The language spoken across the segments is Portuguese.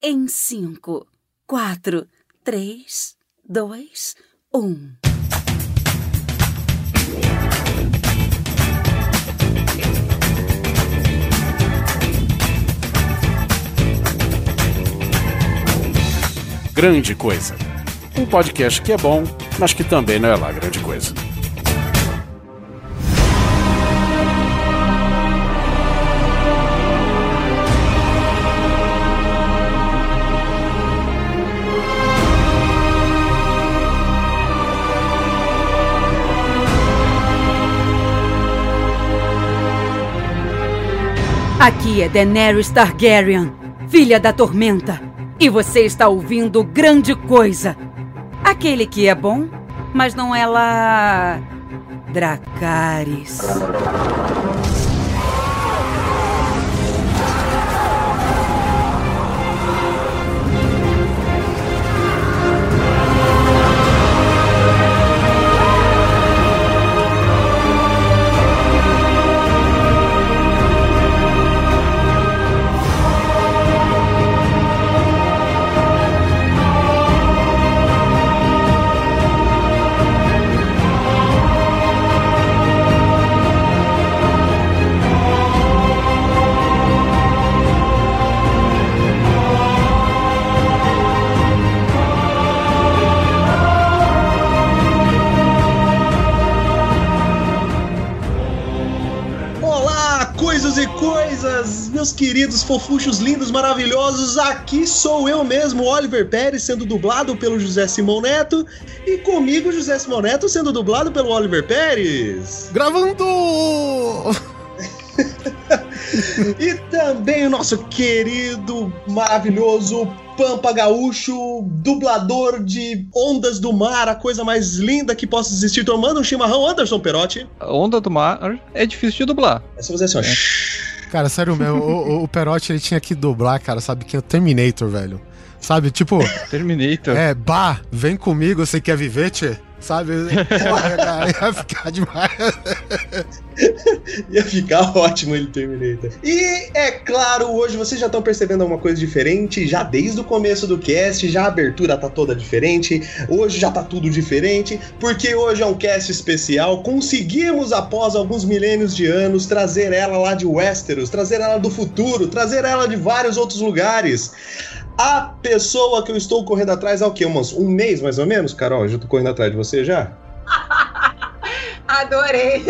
Em cinco, quatro, três, dois, um. Grande Coisa. Um podcast que é bom, mas que também não é lá grande coisa. Aqui é Daenerys Targaryen, filha da Tormenta. E você está ouvindo Grande Coisa. Aquele que é bom, mas não é lá. Dracarys. Meus queridos fofuchos lindos, maravilhosos. Aqui sou eu mesmo, Oliver Pérez, sendo dublado pelo José Simão Neto, e comigo José Simão Neto sendo dublado pelo Oliver Pérez. Gravando! E também o nosso querido, maravilhoso Pampa Gaúcho, dublador de Ondas do Mar, a coisa mais linda que possa existir, tomando um chimarrão, Anderson Perotti. A onda do mar é difícil de dublar. É só fazer assim, ó. shhh. Cara, sério mesmo, o, o, Perotti ele tinha que dublar, cara, sabe? Que é o Terminator, velho. Sabe, tipo, Terminator. é, bah, vem comigo, você quer viver, tchê? Sabe? Porra, cara, ia ficar demais. Ia ficar ótimo ele Terminator. E é claro, hoje vocês já estão percebendo alguma coisa diferente, já desde o começo do cast, já a abertura tá toda diferente, hoje já tá tudo diferente, porque hoje é um cast especial. Conseguimos, após alguns milênios de anos, trazer ela lá de Westeros, trazer ela do futuro, trazer ela de vários outros lugares. A pessoa que eu estou correndo atrás há o quê? Um mês mais ou menos, Carol? Eu já tô correndo atrás de você já? Adorei.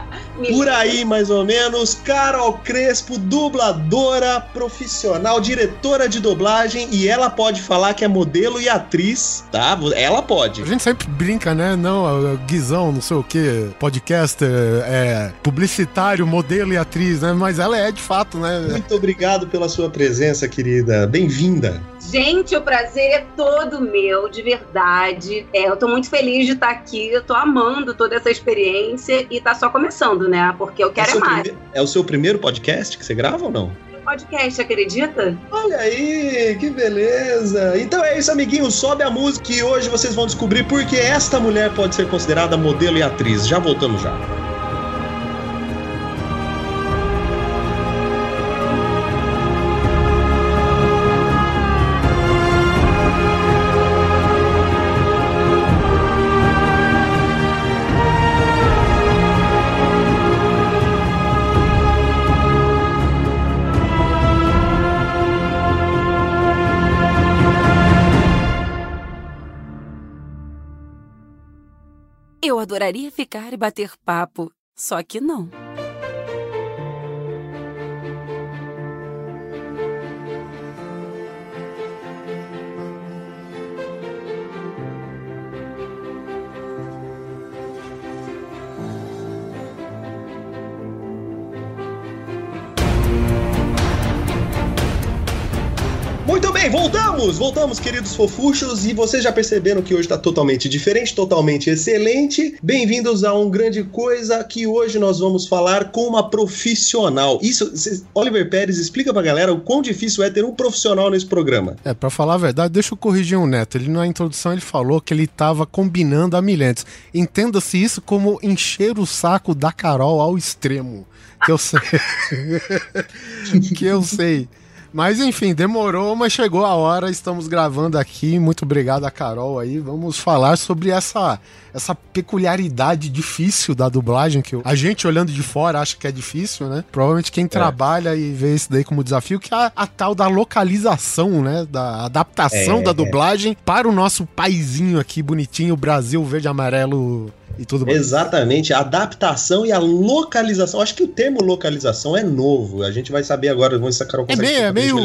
Por aí, mais ou menos, Carol Crespo, dubladora profissional, diretora de dublagem, e ela pode falar que é modelo e atriz, tá? Ela pode. A gente sempre brinca, né? Não, Guizão, não sei o que, podcaster, é, publicitário, modelo e atriz, né? Mas ela é de fato, né? Muito obrigado pela sua presença, querida. Bem-vinda. Gente, o prazer é todo meu, de verdade. É, eu tô muito feliz de estar aqui, eu tô amando toda essa experiência e tá só começando, né? Porque eu É, quero é seu mais. prime- é o seu primeiro podcast que você grava ou não? Podcast, acredita? Olha aí, que beleza! Então é isso, amiguinhos. Sobe a música e hoje vocês vão descobrir por que esta mulher pode ser considerada modelo e atriz. Já voltamos já. Adoraria ficar e bater papo, só que não. Bem, voltamos! Voltamos, queridos fofuchos, e vocês já perceberam que hoje tá totalmente diferente, totalmente excelente. Bem-vindos a um grande coisa que hoje nós vamos falar com uma profissional. Isso, cês- Oliver Pérez, explica pra galera o quão difícil é ter um profissional nesse programa. É, pra falar a verdade, deixa eu corrigir o Neto. Ele na introdução ele falou que ele tava combinando a milhentes. Entenda-se isso como encher o saco da Carol ao extremo. Que eu sei. que eu sei. Mas enfim, demorou, mas chegou a hora, estamos gravando aqui. Muito obrigado a Carol aí. Vamos falar sobre essa essa peculiaridade difícil da dublagem que a gente olhando de fora acha que é difícil, né? Provavelmente quem é. trabalha e vê isso daí como desafio que é a, a tal da localização, né, da adaptação é, da dublagem para o nosso paizinho aqui bonitinho, Brasil verde amarelo e tudo mais. Exatamente, a adaptação e a localização. Acho que o termo localização é novo. A gente vai saber agora, vamos sacar o É meio, é meio,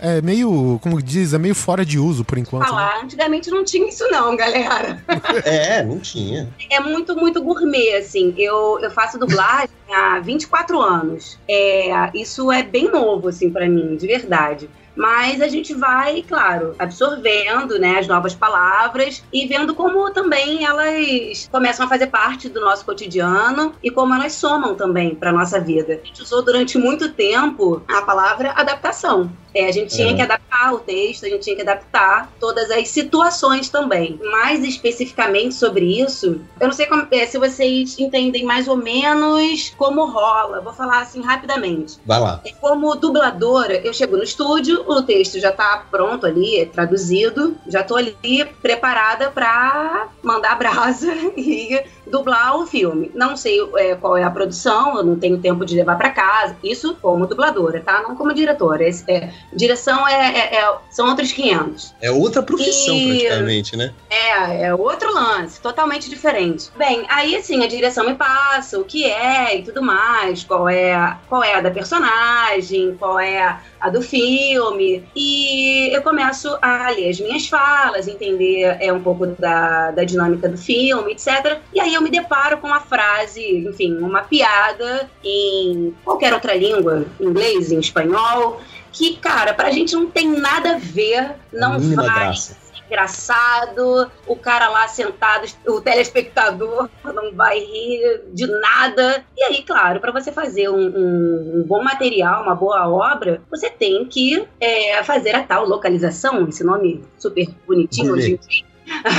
é meio, como diz, é meio fora de uso por enquanto. Ah lá, né? antigamente não tinha isso não, galera. é, não tinha. É muito, muito gourmet, assim. Eu, eu faço dublagem há 24 anos. É, isso é bem novo, assim, para mim, de verdade mas a gente vai, claro, absorvendo né, as novas palavras e vendo como também elas começam a fazer parte do nosso cotidiano e como elas somam também para nossa vida. A gente usou durante muito tempo a palavra adaptação. É, a gente tinha é. que adaptar o texto, a gente tinha que adaptar todas as situações também. Mais especificamente sobre isso, eu não sei como, é, se vocês entendem mais ou menos como rola. Vou falar assim rapidamente. Vai lá. É, como dubladora, eu chego no estúdio, o texto já tá pronto ali, é traduzido, já tô ali preparada para mandar brasa e dublar o filme. Não sei é, qual é a produção, eu não tenho tempo de levar para casa. Isso como dubladora, tá? Não como diretora. É, direção é, é, é, são outros 500. É outra profissão, e, praticamente, né? É, é outro lance, totalmente diferente. Bem, aí assim, a direção me passa o que é e tudo mais, qual é, qual é a da personagem, qual é a do filme. E eu começo a ler as minhas falas, entender é, um pouco da, da dinâmica do filme, etc. E aí eu me deparo com uma frase, enfim, uma piada em qualquer outra língua, inglês, em espanhol, que, cara, pra gente não tem nada a ver, não vai. Graça engraçado, o cara lá sentado, o telespectador não vai rir de nada. E aí, claro, para você fazer um, um, um, bom material, uma boa obra, você tem que é, fazer a tal localização, esse nome super bonitinho hoje em dia.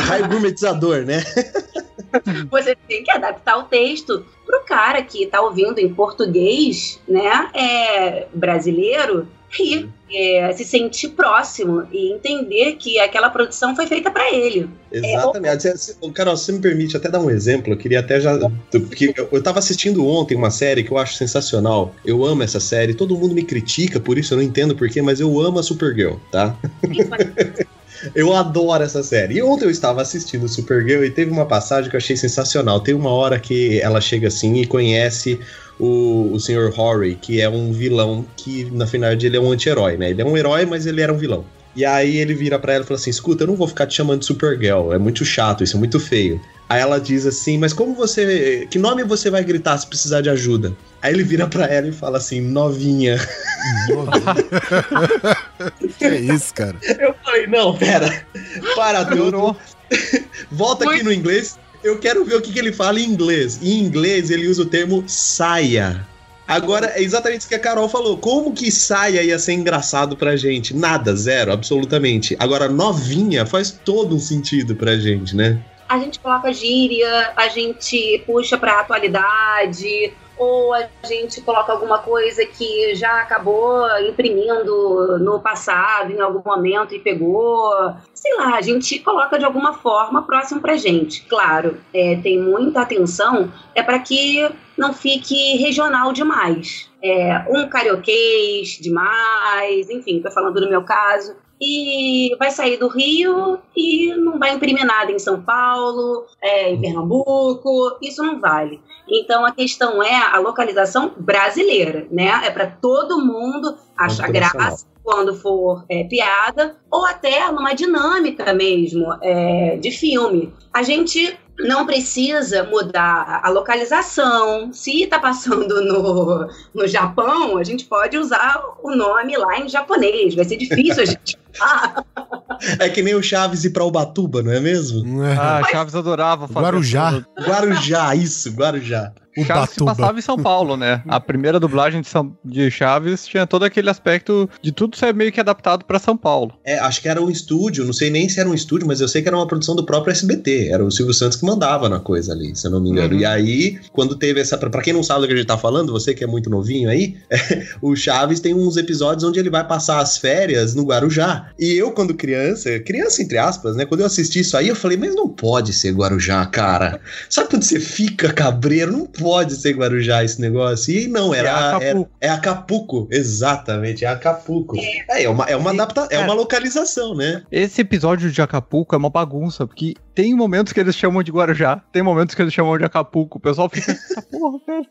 Vai gourmetizador, né? você tem que adaptar o texto pro cara que tá ouvindo em português, né, é, brasileiro, rir, é, se sentir próximo e entender que aquela produção foi feita para ele. Exatamente. É, o... Carol, se me permite até dar um exemplo, eu queria até já. Porque eu, eu tava assistindo ontem uma série que eu acho sensacional. Eu amo essa série, todo mundo me critica por isso, eu não entendo porquê, mas eu amo a Supergirl, tá? Eu adoro essa série. E ontem eu estava assistindo Supergirl e teve uma passagem que eu achei sensacional. Tem uma hora que ela chega assim e conhece o, o Sr. Horry, que é um vilão que, na final, ele é um anti-herói, né? Ele é um herói, mas ele era um vilão. E aí ele vira para ela e fala assim: escuta, eu não vou ficar te chamando de Supergirl, é muito chato, isso é muito feio. Aí ela diz assim: mas como você. Que nome você vai gritar se precisar de ajuda? Aí ele vira para ela e fala assim: novinha. que é isso, cara? Eu falei: não, pera, para tudo. Volta aqui no inglês eu quero ver o que, que ele fala em inglês. Em inglês, ele usa o termo saia. Agora, é exatamente isso que a Carol falou. Como que saia ia ser engraçado pra gente? Nada, zero, absolutamente. Agora, novinha faz todo um sentido pra gente, né? A gente coloca gíria, a gente puxa pra atualidade, ou a gente coloca alguma coisa que já acabou imprimindo no passado, em algum momento, e pegou. Sei lá, a gente coloca de alguma forma próximo pra gente. Claro, é, tem muita atenção, é para que não fique regional demais. É, um carioquês demais, enfim, tô falando do meu caso e vai sair do Rio e não vai imprimir nada em São Paulo, é, em Pernambuco, isso não vale. Então a questão é a localização brasileira, né? É para todo mundo achar graça quando for é, piada, ou até numa dinâmica mesmo é, de filme. A gente não precisa mudar a localização. Se está passando no, no Japão, a gente pode usar o nome lá em japonês. Vai ser difícil a gente. é que nem o Chaves ir para Ubatuba, não é mesmo? Ah, Chaves adorava fazer. Guarujá. Guarujá, isso, Guarujá. Chaves se Ubatuba. passava em São Paulo, né? A primeira dublagem de, São- de Chaves tinha todo aquele aspecto de tudo ser meio que adaptado pra São Paulo. É, acho que era um estúdio, não sei nem se era um estúdio, mas eu sei que era uma produção do próprio SBT. Era o Silvio Santos que mandava na coisa ali, se eu não me engano. Uhum. E aí, quando teve essa. Pra quem não sabe do que a gente tá falando, você que é muito novinho aí, o Chaves tem uns episódios onde ele vai passar as férias no Guarujá. E eu, quando criança, criança entre aspas, né? Quando eu assisti isso aí, eu falei, mas não pode ser Guarujá, cara. Sabe quando você fica cabreiro? Não pode ser Guarujá esse negócio. E não, era. É Acapulco. É, é Acapulco, exatamente, é Acapulco. É, é uma, é uma, adapta é cara, uma localização, né? Esse episódio de Acapulco é uma bagunça, porque tem momentos que eles chamam de Guarujá, tem momentos que eles chamam de Acapulco. O pessoal fica, essa porra, velho.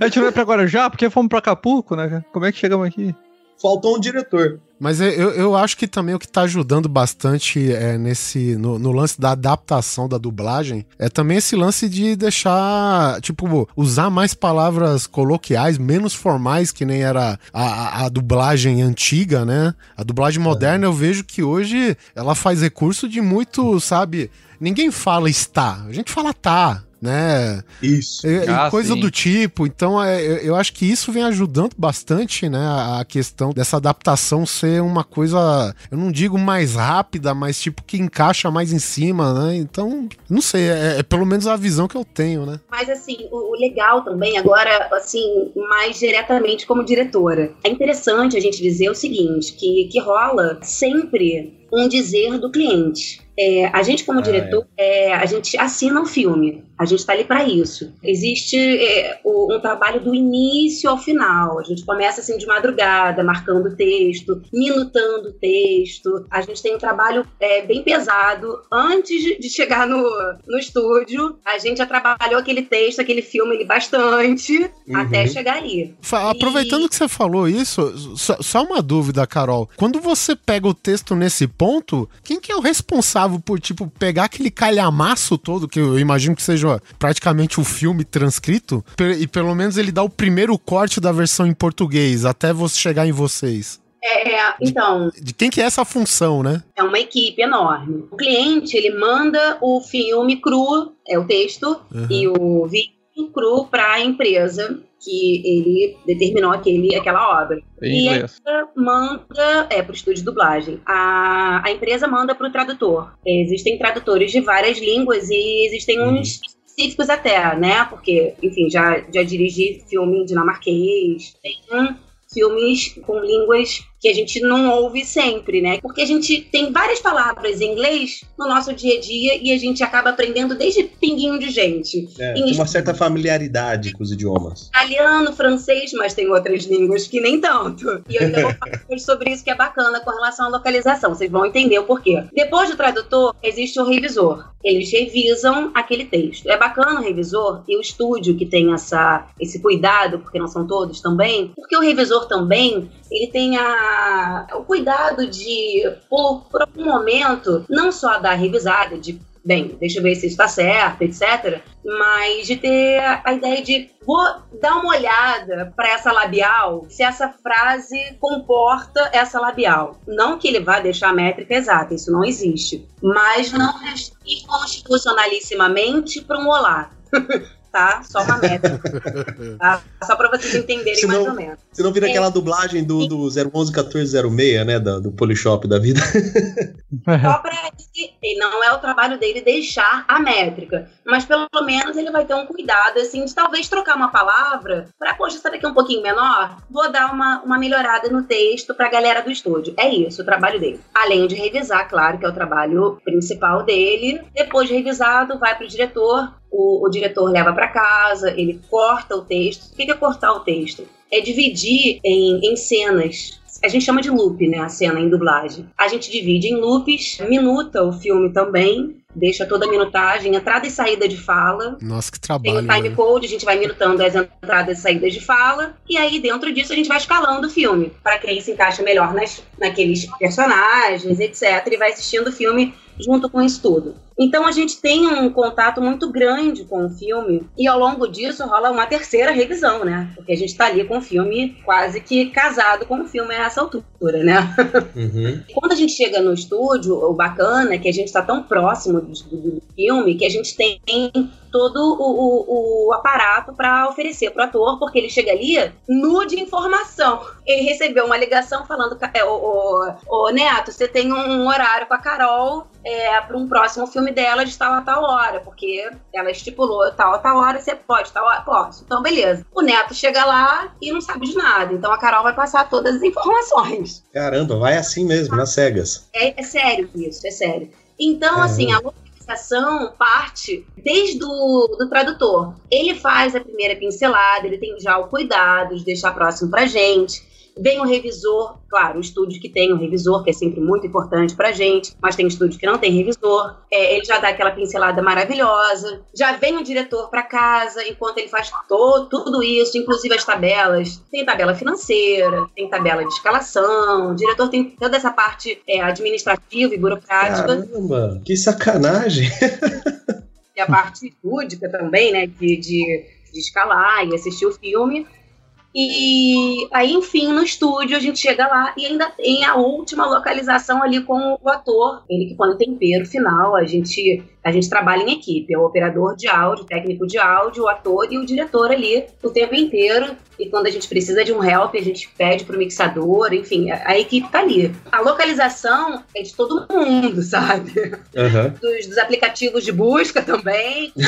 A gente vai pra Guarujá porque fomos pra Acapulco, né? Como é que chegamos aqui? Faltou um diretor. Mas é- eu, eu acho que também o que tá ajudando bastante é, nesse no, no lance da adaptação da dublagem é também esse lance de deixar, tipo, usar mais palavras coloquiais, menos formais, que nem era a, a- a dublagem antiga, né? A dublagem moderna eu vejo que hoje ela faz recurso de muito, sabe? Ninguém fala está, a gente fala tá. Né? Isso. E- e Ah, coisa sim. do tipo. Então, é, eu- eu acho que isso vem ajudando bastante, né? A a questão dessa adaptação ser uma coisa, eu não digo mais rápida, mas tipo que encaixa mais em cima, né? Então, não sei, é, é pelo menos a visão que eu tenho, né? Mas assim, o, o legal também, agora, assim, mais diretamente como diretora. É interessante a gente dizer o seguinte: que, que rola sempre um dizer do cliente. É, a gente, como Ah, diretor, é, a gente assina o filme. A gente está ali para isso. Existe é, o- um trabalho do início ao final. A gente começa assim de madrugada, marcando o texto, minutando o texto. A gente tem um trabalho é, bem pesado. Antes de, chegar no, no estúdio, a gente já trabalhou aquele texto, aquele filme ali bastante, Uhum. até chegar ali. Fa- Aproveitando que você falou isso, só, só uma dúvida, Carol. Quando você pega o texto nesse ponto, quem que é o responsável por, tipo, pegar aquele calhamaço todo, que eu imagino que seja praticamente o filme transcrito, e pelo menos ele dá o primeiro corte da versão em português, até você chegar em vocês? É, é, então, De quem que é essa função, né? é uma equipe enorme. O cliente, ele manda o filme cru, é o texto, Uhum. e o vídeo cru para a empresa que ele determinou aquele, aquela obra. Em E a empresa manda, é, para o estúdio de dublagem. A, a empresa manda para o tradutor. Existem tradutores de várias línguas e existem Uhum. uns específicos até, né? Porque, enfim, já, já dirigi filme dinamarquês, tem filmes com línguas que a gente não ouve sempre, né? Porque a gente tem várias palavras em inglês no nosso dia a dia e a gente acaba aprendendo desde pinguinho de gente. É, Em tem uma certa familiaridade com os idiomas. italiano, francês, mas tem outras línguas que nem tanto. E eu ainda vou falar sobre isso que é bacana com relação à localização. Vocês vão entender o porquê. Depois do tradutor, existe o revisor. Eles revisam aquele texto. É bacana o revisor e o estúdio que tem essa, esse cuidado, porque não são todos também, porque o revisor também ele tem a, o cuidado de, por, por algum momento, não só dar revisada, de bem, deixa eu ver se está certo, etc. Mas de ter a ideia de vou dar uma olhada para essa labial, se essa frase comporta essa labial. Não que ele vá deixar a métrica exata, isso não existe. Mas não restringir constitucionalissimamente para um olá. tá? Só uma métrica. tá? Só para vocês entenderem Senão- mais ou menos. Se não vira É. aquela dublagem do, do 011 1406, né? Da, do Polishop da vida. Só para e não é o trabalho dele deixar a métrica, mas pelo menos ele vai ter um cuidado assim de talvez trocar uma palavra para poxa, essa daqui é um pouquinho menor, vou dar uma, uma melhorada no texto para a galera do estúdio. É isso o trabalho dele. Além de revisar, claro, que é o trabalho principal dele. Depois de revisado, vai para o diretor. O, o diretor leva para casa, ele corta o texto. O que é cortar o texto? É dividir em, em cenas a gente chama de loop, né? A cena em dublagem. A gente divide em loops, minuta o filme também, deixa toda a minutagem, entrada e saída de fala. Nossa, que Tem trabalho. o time né? code, a gente vai minutando as entradas e saídas de fala. E aí, dentro disso, a gente vai escalando o filme. Para quem se encaixa melhor nas, naqueles personagens, etc. E vai assistindo o filme junto com isso tudo. Então a gente tem um contato muito grande com o filme e ao longo disso rola uma terceira revisão, né? Porque a gente tá ali com o filme quase que casado com o filme a essa altura, né? Uhum. Quando a gente chega no estúdio, o bacana é que a gente está tão próximo do, do, filme que a gente tem todo o, o, o aparato para oferecer pro ator, porque ele chega ali nu de informação. Ele recebeu uma ligação falando: é, o, o, o Neto, você tem um horário com a Carol é, para um próximo filme dela de tal a tal hora, porque ela estipulou tal a tal hora, você pode, tal hora, posso. Então, beleza. O Neto chega lá e não sabe de nada. Então a Carol vai passar todas as informações. Caramba, vai assim mesmo, nas cegas. É, é sério isso, é sério. Então, Caramba. assim, a localização parte desde o do tradutor. Ele faz a primeira pincelada, ele tem já o cuidado de deixar próximo pra gente. Vem o revisor, claro, estúdio que tem o revisor, que é sempre muito importante pra gente, mas tem estúdio que não tem revisor. É, ele já dá aquela pincelada maravilhosa. Já vem o diretor para casa, enquanto ele faz todo, tudo isso, inclusive as tabelas. Tem tabela financeira, tem tabela de escalação, o diretor tem toda essa parte é, administrativa e burocrática. Caramba, que sacanagem! e a parte lúdica também, né, de, de, de escalar e assistir o filme. E aí, enfim, no estúdio a gente chega lá e ainda tem a última localização ali com o ator, ele que põe o tempero final. A gente a gente trabalha em equipe, é o operador de áudio, técnico de áudio, o ator e o diretor ali o tempo inteiro. E quando a gente precisa de um help, a gente pede pro mixador, enfim, a, a equipe tá ali. A localização é de todo mundo, sabe? Uhum. Dos, dos, aplicativos de busca também.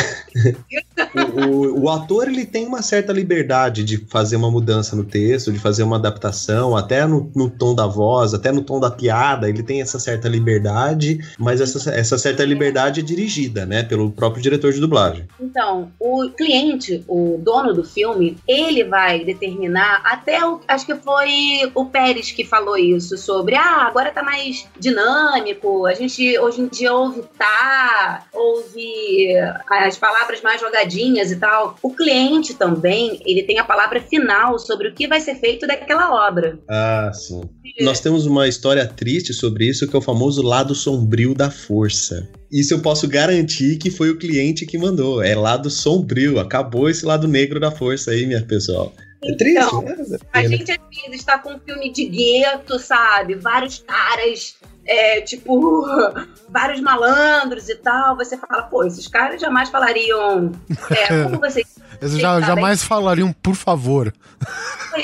o, o, o, ator ele tem uma certa liberdade de fazer uma mudança no texto, de fazer uma adaptação, até no, no tom da voz, até no tom da piada, ele tem essa certa liberdade, mas essa, essa certa liberdade é dirigida dirigida, né, pelo próprio diretor de dublagem. Então, o cliente, o dono do filme, ele vai determinar, até o, acho que foi o Pérez que falou isso, sobre, ah, agora tá mais dinâmico, a gente hoje em dia ouve tá, ouve as palavras mais jogadinhas e tal. O cliente também, ele tem a palavra final sobre o que vai ser feito daquela obra. Ah, sim. Nós temos uma história triste sobre isso, que é o famoso lado sombrio da força. Isso eu posso garantir que foi o cliente que mandou. É lado sombrio. Acabou esse lado negro da força aí, minha pessoal. É triste, então, né? A gente às vezes está com um filme de gueto, sabe? Vários caras, é, tipo, vários malandros e tal. Você fala, pô, esses caras jamais falariam. É, como vocês. Eles já, jamais falariam, por favor.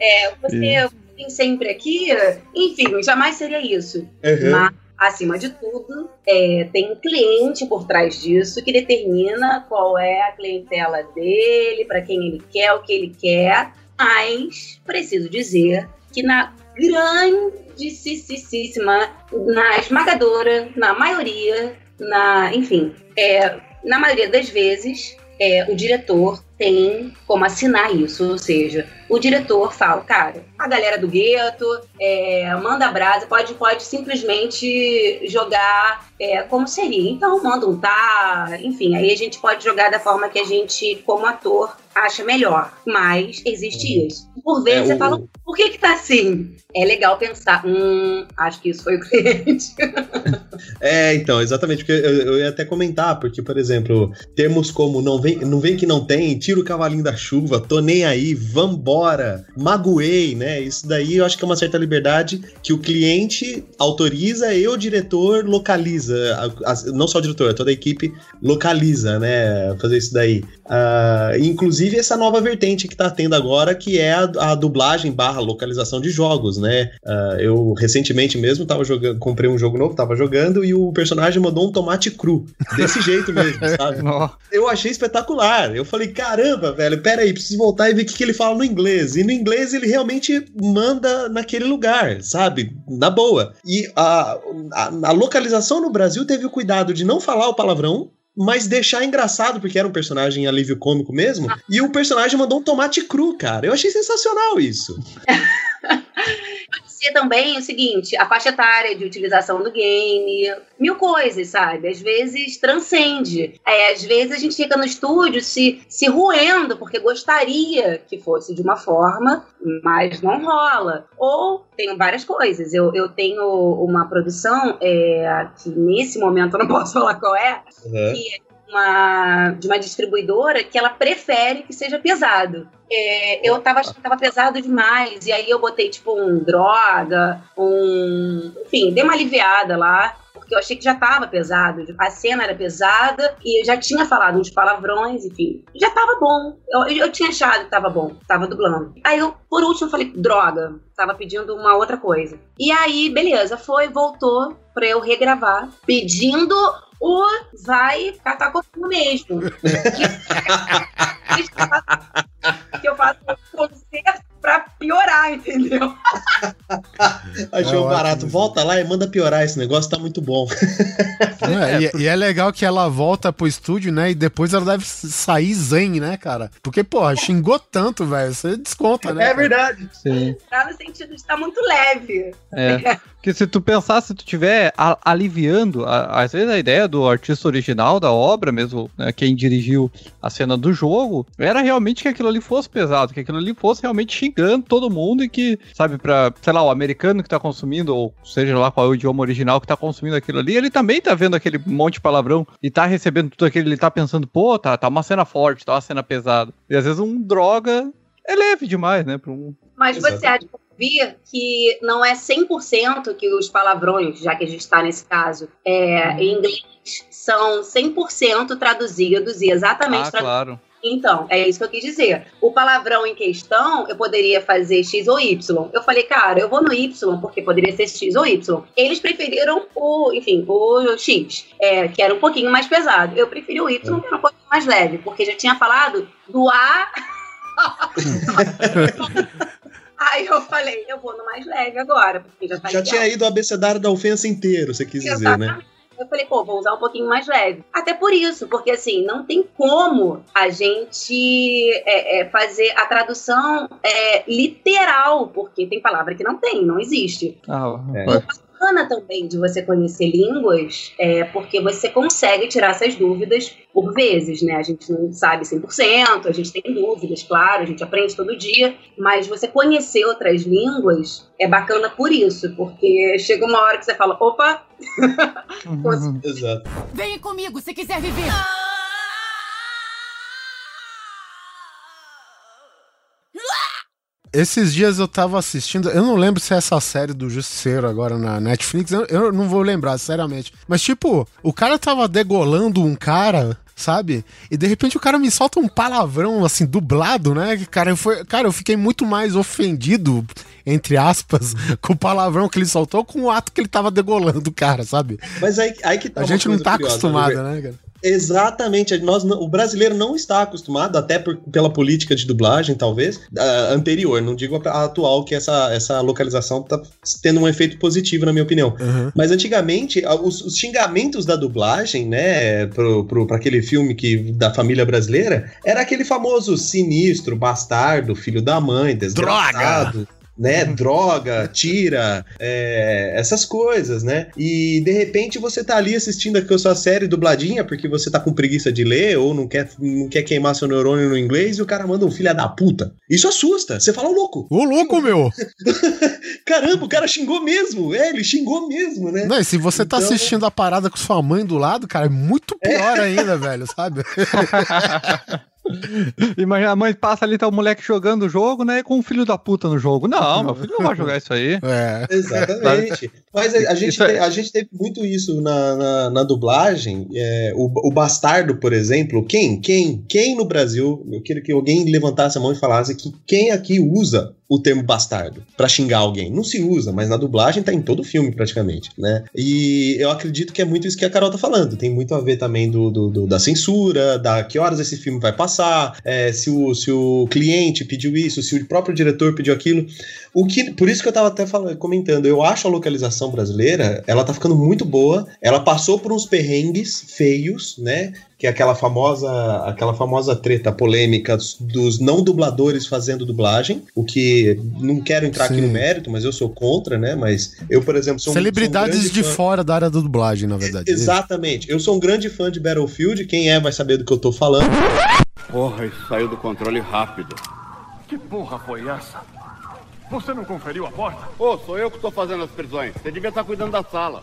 é, você tem sempre aqui, enfim, jamais seria isso. Uhum. Mas, acima de tudo, é, tem um cliente por trás disso que determina qual é a clientela dele, para quem ele quer, o que ele quer. Mas preciso dizer que na grandíssima, na esmagadora, na maioria, na, enfim, é, na maioria das vezes, é, o diretor tem como assinar isso, ou seja, o diretor fala, cara, a galera do gueto é, manda brasa, pode, pode simplesmente jogar é, como seria. Então manda um tá, enfim, aí a gente pode jogar da forma que a gente, como ator, acha melhor. Mas existe uhum. isso. Por vezes é, você o... fala, por que que tá assim? É legal pensar, hum, acho que isso foi o cliente. é, então, exatamente, porque eu, eu, ia até comentar, porque, por exemplo, termos como não vem, não vem que não tem, tira o cavalinho da chuva, tô nem aí, vambora, magoei, né? Isso daí eu acho que é uma certa liberdade que o cliente autoriza e o diretor localiza, não só o diretor, toda a equipe localiza, né? Fazer isso daí. Uh, inclusive essa nova vertente que tá tendo agora, que é a, a dublagem barra localização de jogos, né? Uh, eu recentemente mesmo tava jogando, comprei um jogo novo, tava jogando e o personagem mandou um tomate cru. Desse jeito mesmo, sabe? eu achei espetacular. Eu falei, caramba, velho, pera aí, preciso voltar e ver o que, que ele fala no inglês. E no inglês ele realmente manda naquele lugar, sabe? Na boa. E a, a, a localização no Brasil teve o cuidado de não falar o palavrão, mas deixar engraçado, porque era um personagem alívio cômico mesmo, e o personagem mandou um tomate cru, cara. Eu achei sensacional isso. Também o seguinte, a faixa etária de utilização do game, mil coisas, sabe? Às vezes transcende. É, às vezes a gente fica no estúdio se, se roendo, porque gostaria que fosse de uma forma, mas não rola. Ou tenho várias coisas. Eu, eu tenho uma produção é, que nesse momento eu não posso falar qual é, Uhum. que é uma, de uma distribuidora que ela prefere que seja pesado. É, eu tava achando que tava pesado demais, e aí eu botei tipo um droga, um. Enfim, dei uma aliviada lá. Porque eu achei que já tava pesado, a cena era pesada e eu já tinha falado uns palavrões, enfim, já tava bom. Eu, eu tinha achado que tava bom, tava dublando. Aí eu, por último, falei, droga, tava pedindo uma outra coisa. E aí, beleza, foi, voltou pra eu regravar, pedindo o vai catar comigo mesmo. que eu faço um concerto pra piorar, entendeu? Achou É barato. ótimo. Volta lá e manda piorar. Esse negócio tá muito bom. É, e, e é legal que ela volta pro estúdio, né? E depois ela deve sair zen, né, cara? Porque, porra, xingou tanto, velho. Você desconta, né? cara? verdade. Sim. Tá no sentido de estar muito leve. É. Porque se tu pensar, se tu tiver a- aliviando, a- às vezes a ideia do artista original da obra, mesmo né, quem dirigiu a cena do jogo, era realmente que aquilo ali fosse pesado, que aquilo ali fosse realmente xingando todo mundo e que, sabe, pra, sei lá, o americano que tá consumindo, ou seja lá qual é o idioma original que tá consumindo aquilo ali, ele também tá vendo aquele monte de palavrão e tá recebendo tudo aquilo, ele tá pensando, pô, tá, tá uma cena forte, tá uma cena pesada. E às vezes um droga é leve demais, né, pra um... Mas Exato. você há de ouvir que não é 100% que os palavrões, já que a gente está nesse caso, é, em inglês, são 100% traduzidos e exatamente Ah, traduzidos. claro. Então, é isso que eu quis dizer. O palavrão em questão, eu poderia fazer X ou Y. Eu falei, cara, eu vou no Y, porque poderia ser X ou Y. Eles preferiram o, enfim, o X, é, que era um pouquinho mais pesado. Eu preferi o Y, que era um pouquinho mais leve, porque já tinha falado do A. Aí eu falei, eu vou no mais leve agora, porque já tá Já tinha ido o abecedário da ofensa inteiro, você quis dizer, né? Eu falei, pô, vou usar um pouquinho mais leve. Até por isso, porque assim, não tem como a gente é, é, fazer a tradução é, literal, porque tem palavra que não tem, não existe. Ah, É. Bacana também de você conhecer línguas, é, porque você consegue tirar essas dúvidas por vezes, né? A gente não sabe 100%, a gente tem dúvidas, claro, a gente aprende todo dia, mas você conhecer outras línguas é bacana por isso, porque chega uma hora que você fala, opa, Uhum. Exato. Vem comigo se quiser viver. Esses dias eu tava assistindo, eu não lembro se é essa série do Justiceiro agora na Netflix, eu, eu não vou lembrar, seriamente. Mas, tipo, o cara tava degolando um cara, sabe? E de repente o cara me solta um palavrão, assim, dublado, né? Que, Cara, eu, foi, cara, eu fiquei muito mais ofendido, entre aspas, com o palavrão que ele soltou com o ato que ele tava degolando o cara, sabe? Mas aí, aí que tá A gente não tá curiosa, acostumado, né, cara? Exatamente, nós, não- o brasileiro não está acostumado, até por- pela política de dublagem, talvez, ah, anterior, não digo a, atual, que essa, essa localização tá tendo um efeito positivo, na minha opinião. Uhum. Mas antigamente, os, os xingamentos da dublagem, né, pra aquele filme que, da família brasileira, era aquele famoso sinistro, bastardo, filho da mãe, desgraçado. Né, droga, tira, é, essas coisas, né? E de repente você tá ali assistindo a sua série dubladinha porque você tá com preguiça de ler ou não quer, não quer queimar seu neurônio no inglês e o cara manda um filho da puta. Isso assusta. Você fala, "Ô, louco, Ô, louco, meu! caramba, o cara xingou mesmo. É, ele xingou mesmo, né? Não, e se você tá Então- assistindo a parada com sua mãe do lado, cara, é muito pior ainda, velho, sabe? Imagina, a mãe passa ali, tá o moleque jogando o jogo, né? Com o filho da puta no jogo. Não, meu filho não vai jogar isso aí. É. Exatamente. Mas a, a gente, é- a gente teve muito isso na, na, na dublagem. É, o, o Bastardo, por exemplo, quem? Quem? Quem no Brasil? Eu queria que alguém levantasse a mão e falasse que quem aqui usa o termo bastardo pra xingar alguém. Não se usa, mas na dublagem tá em todo o filme praticamente, né? E eu acredito que é muito isso que a Carol tá falando. Tem muito a ver também do, do- do- da censura, da que horas esse filme vai passar, é, se, o, se o cliente pediu isso, se o próprio diretor pediu aquilo. O que, por isso que eu tava até falando, comentando, eu acho a localização brasileira, ela tá ficando muito boa. Ela passou por uns perrengues feios, né? que é aquela famosa, aquela famosa treta polêmica dos não dubladores fazendo dublagem, o que não quero entrar Sim. aqui no mérito, mas eu sou contra, né? Mas eu, por exemplo, sou Celebridades sou um de fã... fora da área da dublagem, na verdade. Exatamente. Eu sou um grande fã de Battlefield, quem é vai saber do que eu tô falando. Porra, isso saiu do controle rápido. Que porra foi essa? Você não conferiu a porta? Ô, oh, sou eu que estou fazendo as prisões. Você devia estar cuidando da sala.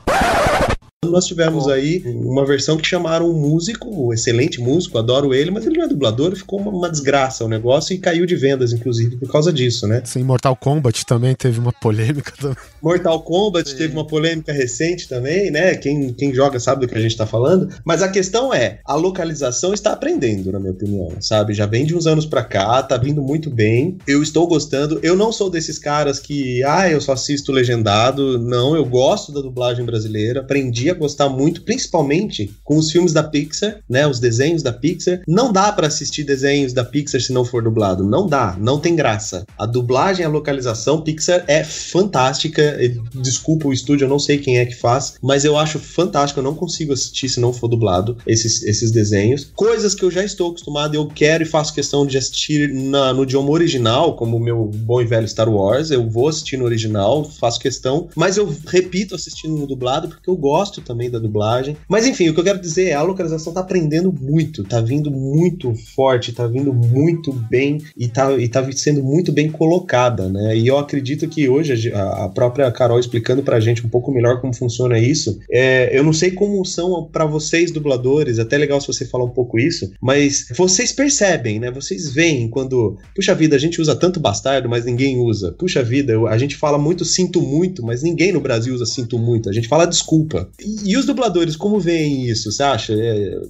Nós tivemos aí uma versão que chamaram um músico, um excelente músico, adoro ele, mas ele não é dublador, ficou uma, uma, desgraça o negócio e caiu de vendas, inclusive, por causa disso, né? Sim, Mortal Kombat também teve uma polêmica também. Mortal Kombat Sim. teve uma polêmica recente também, né? Quem, quem joga sabe do que a gente tá falando. Mas a questão é, a localização está aprendendo, na minha opinião, sabe? Já vem de uns anos pra cá, tá vindo muito bem. Eu estou gostando. Eu não sou desses caras que, ah, eu só assisto legendado. Não, eu gosto da dublagem brasileira, aprendi gostar muito, principalmente com os filmes da Pixar, né? Os desenhos da Pixar. Não dá para assistir desenhos da Pixar se não for dublado. Não dá, não tem graça. A dublagem, a localização Pixar é fantástica. Desculpa o estúdio, eu não sei quem é que faz, mas eu acho fantástico. Eu não consigo assistir se não for dublado esses, esses desenhos. Coisas que eu já estou acostumado, eu quero e faço questão de assistir na, no idioma original, como o meu bom e velho Star Wars. Eu vou assistir no original, faço questão, mas eu repito assistindo no dublado porque eu gosto também da dublagem. Mas enfim, o que eu quero dizer é a localização tá aprendendo muito, tá vindo muito forte, tá vindo muito bem e tá, e tá sendo muito bem colocada, né? E eu acredito que hoje a, a própria Carol explicando pra gente um pouco melhor como funciona isso, é, eu não sei como são para vocês dubladores, até legal se você falar um pouco isso, mas vocês percebem, né? Vocês veem quando, puxa vida, a gente usa tanto bastardo, mas ninguém usa. Puxa vida, a gente fala muito sinto muito, mas ninguém no Brasil usa sinto muito. A gente fala desculpa. E, os dubladores, como veem isso, você acha? É,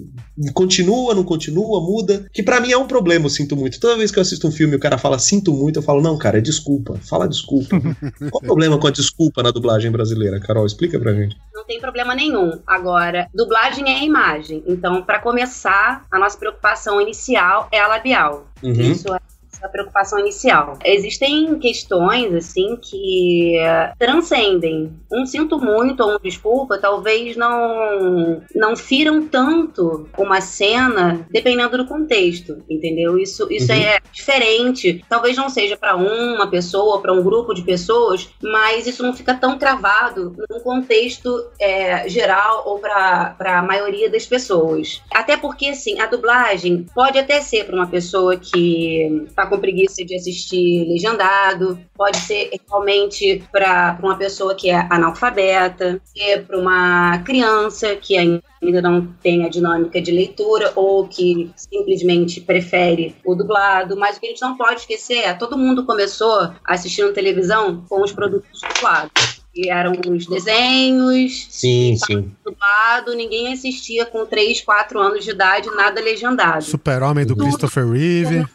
continua, não continua, muda? Que para mim é um problema, eu sinto muito. Toda vez que eu assisto um filme e o cara fala sinto muito, eu falo, não, cara, é desculpa. Fala desculpa. Qual o problema com a desculpa na dublagem brasileira, Carol? Explica pra gente. Não tem problema nenhum. Agora, dublagem é imagem. Então, para começar, a nossa preocupação inicial é a labial. Uhum. Isso é essa preocupação inicial. Existem questões, assim, que transcendem. Um sinto muito ou um desculpa, talvez não, não firam tanto uma cena, dependendo do contexto, entendeu? Isso, isso uhum. é diferente. Talvez não seja para uma pessoa, para um grupo de pessoas, mas isso não fica tão travado num contexto é, geral ou para a maioria das pessoas. Até porque, assim, a dublagem pode até ser para uma pessoa que está com preguiça de assistir legendado, pode ser realmente para uma pessoa que é analfabeta, ser para uma criança que ainda não tem a dinâmica de leitura ou que simplesmente prefere o dublado. Mas o que a gente não pode esquecer é todo mundo começou assistindo televisão com os produtos dublados que eram os desenhos. Sim, sim. Dublado, ninguém assistia com 3, 4 anos de idade, nada legendado. Super-Homem do Tudo. Christopher Reeve.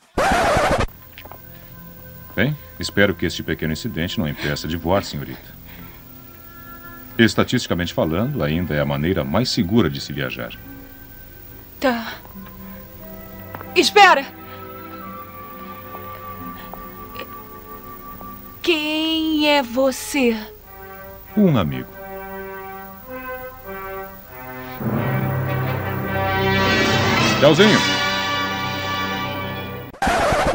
Bem, espero que este pequeno incidente não impeça de voar, senhorita. Estatisticamente falando, ainda é a maneira mais segura de se viajar. Tá. Espera! Quem é você? Um amigo. Tchauzinho!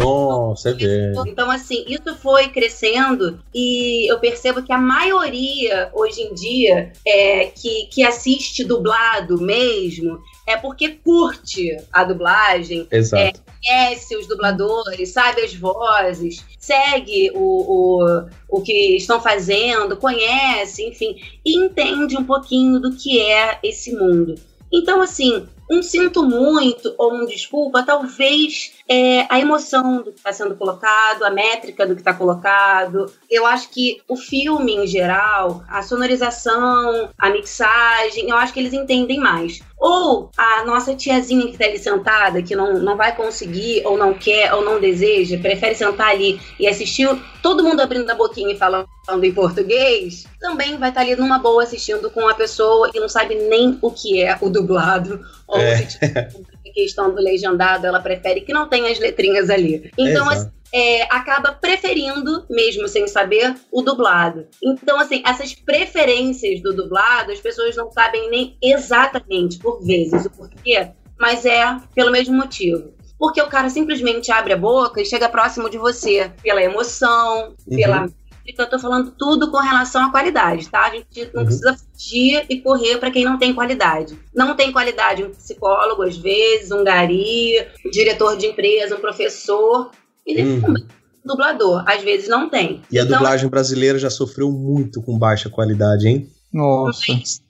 Nossa, é verdade. Então, assim, isso foi crescendo e eu percebo que a maioria, hoje em dia, é, que, que assiste dublado mesmo, é porque curte a dublagem. É, conhece os dubladores, sabe as vozes, segue o, o, o que estão fazendo, conhece, enfim, e entende um pouquinho do que é esse mundo. Então, assim, um sinto muito ou um desculpa, talvez é, a emoção do que está sendo colocado, a métrica do que está colocado. Eu acho que o filme em geral, a sonorização, a mixagem, eu acho que eles entendem mais. Ou a nossa tiazinha que está ali sentada, que não, não vai conseguir, ou não quer, ou não deseja, prefere sentar ali e assistir todo mundo abrindo a boquinha e falando em português, também vai estar tá ali numa boa assistindo com uma pessoa que não sabe nem o que é o dublado, ou é. a questão do legendado, ela prefere que não tenha as letrinhas ali. Então, assim, é, acaba preferindo, mesmo sem saber, o dublado. Então, assim, essas preferências do dublado, as pessoas não sabem nem exatamente, por vezes, o porquê, mas é pelo mesmo motivo. Porque o cara simplesmente abre a boca e chega próximo de você pela emoção, Uhum. pela eu tô falando tudo com relação à qualidade, tá? A gente não Uhum. precisa fugir e correr para quem não tem qualidade. Não tem qualidade um psicólogo, às vezes, um gari, um diretor de empresa, um professor. E Uhum. também um dublador. Às vezes não tem. E a Então, dublagem brasileira já sofreu muito com baixa qualidade, hein? Nossa.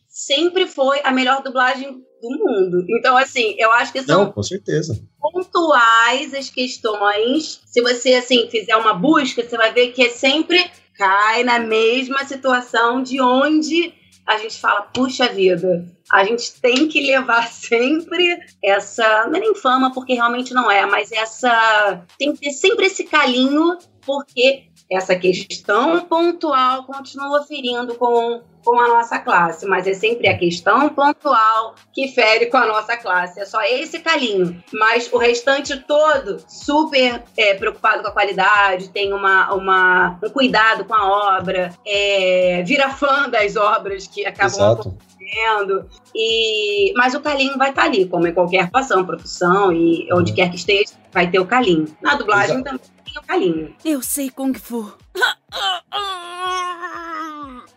sempre foi a melhor dublagem do mundo. Então, assim, eu acho que são Não, com certeza. pontuais as questões. Se você, assim, fizer uma busca, você vai ver que é sempre cai na mesma situação de onde a gente fala, puxa vida, a gente tem que levar sempre essa, não é nem fama, porque realmente não é, mas essa, tem que ter sempre esse calinho, porque essa questão pontual continua ferindo com, com a nossa classe, mas é sempre a questão pontual que fere com a nossa classe. É só esse calinho. Mas o restante todo, super é, preocupado com a qualidade, tem uma, uma, um cuidado com a obra, é, vira fã das obras que acabam Exato. acontecendo. E, mas o calinho vai estar ali, como em qualquer atuação, profissão, e onde quer que esteja, vai ter o calinho. Na dublagem Exato. também tem o calinho. Eu sei Kung Fu.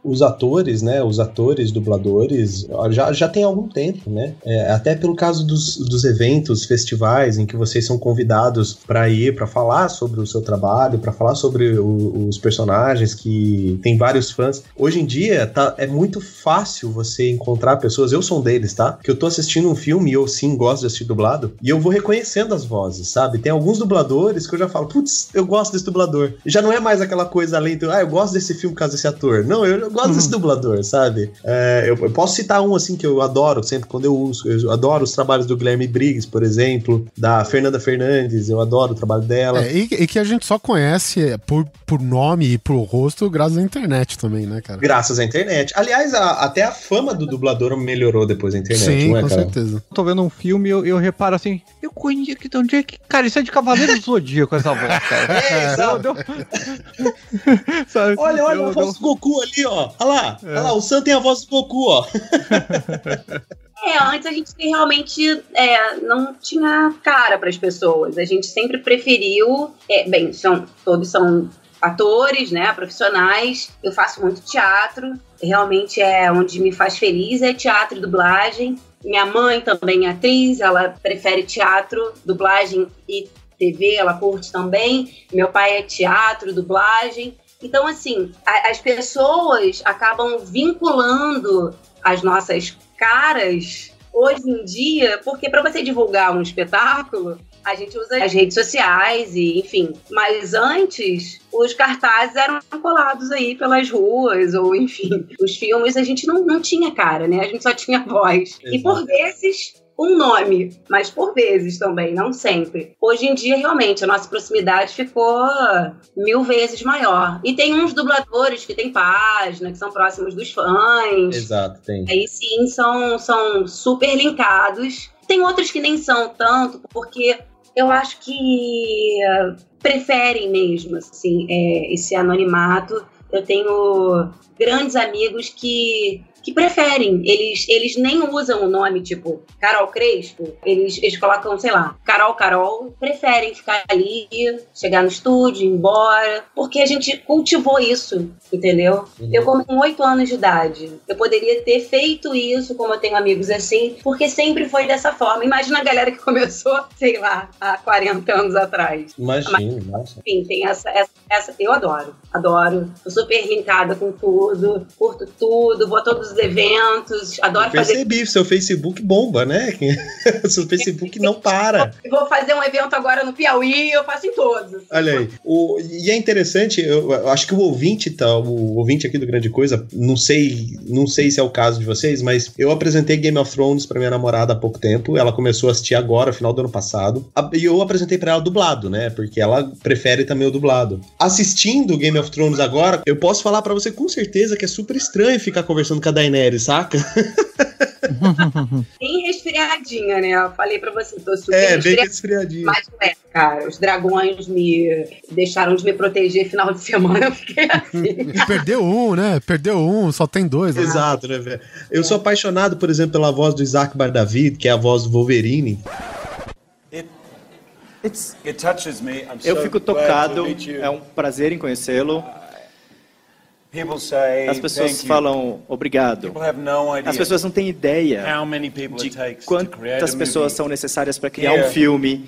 Os atores, né? Os atores, dubladores, já, já tem algum tempo, né? É, até pelo caso dos, dos eventos, festivais, em que vocês são convidados para ir, para falar sobre o seu trabalho, para falar sobre o- os personagens que tem vários fãs. Hoje em dia, tá, é muito fácil você encontrar pessoas, eu sou um deles, tá? Que eu tô assistindo um filme e eu sim gosto de assistir dublado, e eu vou reconhecendo as vozes, sabe? Tem alguns dubladores que eu já falo, putz, eu gosto desse dublador. Já não é mais aquela coisa além do, ah, eu gosto desse filme por causa desse ator. Não, eu, gosto desse dublador, sabe? É, eu, eu posso citar um assim que eu adoro sempre quando eu uso. Eu adoro os trabalhos do Guilherme Briggs, por exemplo, da Fernanda Fernandes, eu adoro o trabalho dela. É, e, e que a gente só conhece por, por nome e por rosto graças à internet também, né, cara? Graças à internet. Aliás, a- até a fama do dublador melhorou depois da internet, Sim, não é, com cara? certeza. Tô vendo um filme e eu, eu reparo assim, eu conheço que onde é que. Cara, isso é de Cavaleiro do Zodíaco essa voz, cara. É, exato. Deu- Sabe? Olha, olha do Goku ali, ó. Olha lá, olha lá, o Sam tem a voz do Goku, ó. É, antes a gente realmente é, não tinha cara para as pessoas. A gente sempre preferiu. é, bem, são, todos são atores, né? Profissionais. Eu faço muito teatro. Realmente é onde me faz feliz é teatro e dublagem. Minha mãe também é atriz, ela prefere teatro, dublagem e TV, ela curte também. Meu pai é teatro, dublagem. Então, assim, a- as pessoas acabam vinculando as nossas caras hoje em dia, porque para você divulgar um espetáculo, a gente usa as redes sociais e, enfim. Mas antes, os cartazes eram colados aí pelas ruas, ou enfim, os filmes a gente não, não tinha cara, né? A gente só tinha voz. E por vezes um nome, mas por vezes também, não sempre. Hoje em dia, realmente, a nossa proximidade ficou mil vezes maior. E tem uns dubladores que têm página, que são próximos dos fãs. Exato, tem. Aí sim são, são super linkados. Tem outros que nem são tanto, porque eu acho que preferem mesmo assim, é, esse anonimato. Eu tenho grandes amigos que, que preferem. Eles, eles nem usam o nome tipo Carol Crespo. Eles, eles colocam, sei lá, Carol Carol. Preferem ficar ali, chegar no estúdio, ir embora. Porque a gente cultivou isso, entendeu? Eu, como com oito anos de idade, eu poderia ter feito isso, como eu tenho amigos assim, porque sempre foi dessa forma. Imagina a galera que começou, sei lá, há 40 anos atrás. Imagina, nossa. Enfim, tem essa, essa, essa- Eu adoro, adoro. Tô super linkada com tudo, curto tudo, vou a todos os eventos, adoro fazer. Percebi, seu Facebook bomba, né? seu Facebook não para. Vou fazer um evento agora no Piauí, eu faço em todos. assim. Olha aí. O, e é interessante, eu, eu acho que o ouvinte, tá, o ouvinte aqui do Grande Coisa, não sei, não sei se é o caso de vocês, mas eu apresentei Game of Thrones pra minha namorada há pouco tempo. Ela começou a assistir agora, final do ano passado. E eu apresentei pra ela dublado, né? Porque ela prefere também o dublado. Assistindo Game of Thrones agora, eu posso falar pra você com certeza que é super estranho ficar conversando com a Daenerys, saca? Respi- resfriadinha, né? Eu falei pra você, tô super É, bem resfriadinha. Mas não é, cara. Os dragões me deixaram de me proteger final de semana. Eu fiquei assim. E perdeu um, né? Perdeu um, só tem dois. Né? Exato, né, velho? Eu sou apaixonado, por exemplo, pela voz do Isaac Bardavid, que é a voz do Wolverine. Eu fico tocado, é um prazer em conhecê-lo. As pessoas falam obrigado. As pessoas não têm ideia de quantas pessoas são necessárias para criar um filme.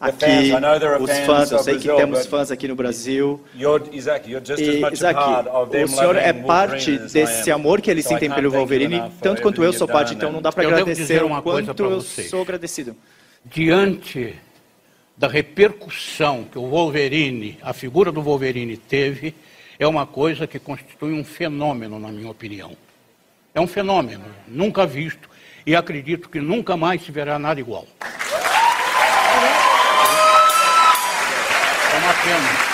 Aqui, os fãs, eu sei que temos fãs aqui no Brasil. E, Isaac, o senhor é parte desse amor que eles sentem pelo Wolverine, tanto quanto eu sou parte, então não dá para agradecer o uma coisa quanto eu sou agradecido. diante da repercussão que o Wolverine, a figura do Wolverine teve, é uma coisa que constitui um fenômeno, na minha opinião. É um fenômeno, nunca visto, e acredito que nunca mais se verá nada igual. É uma pena.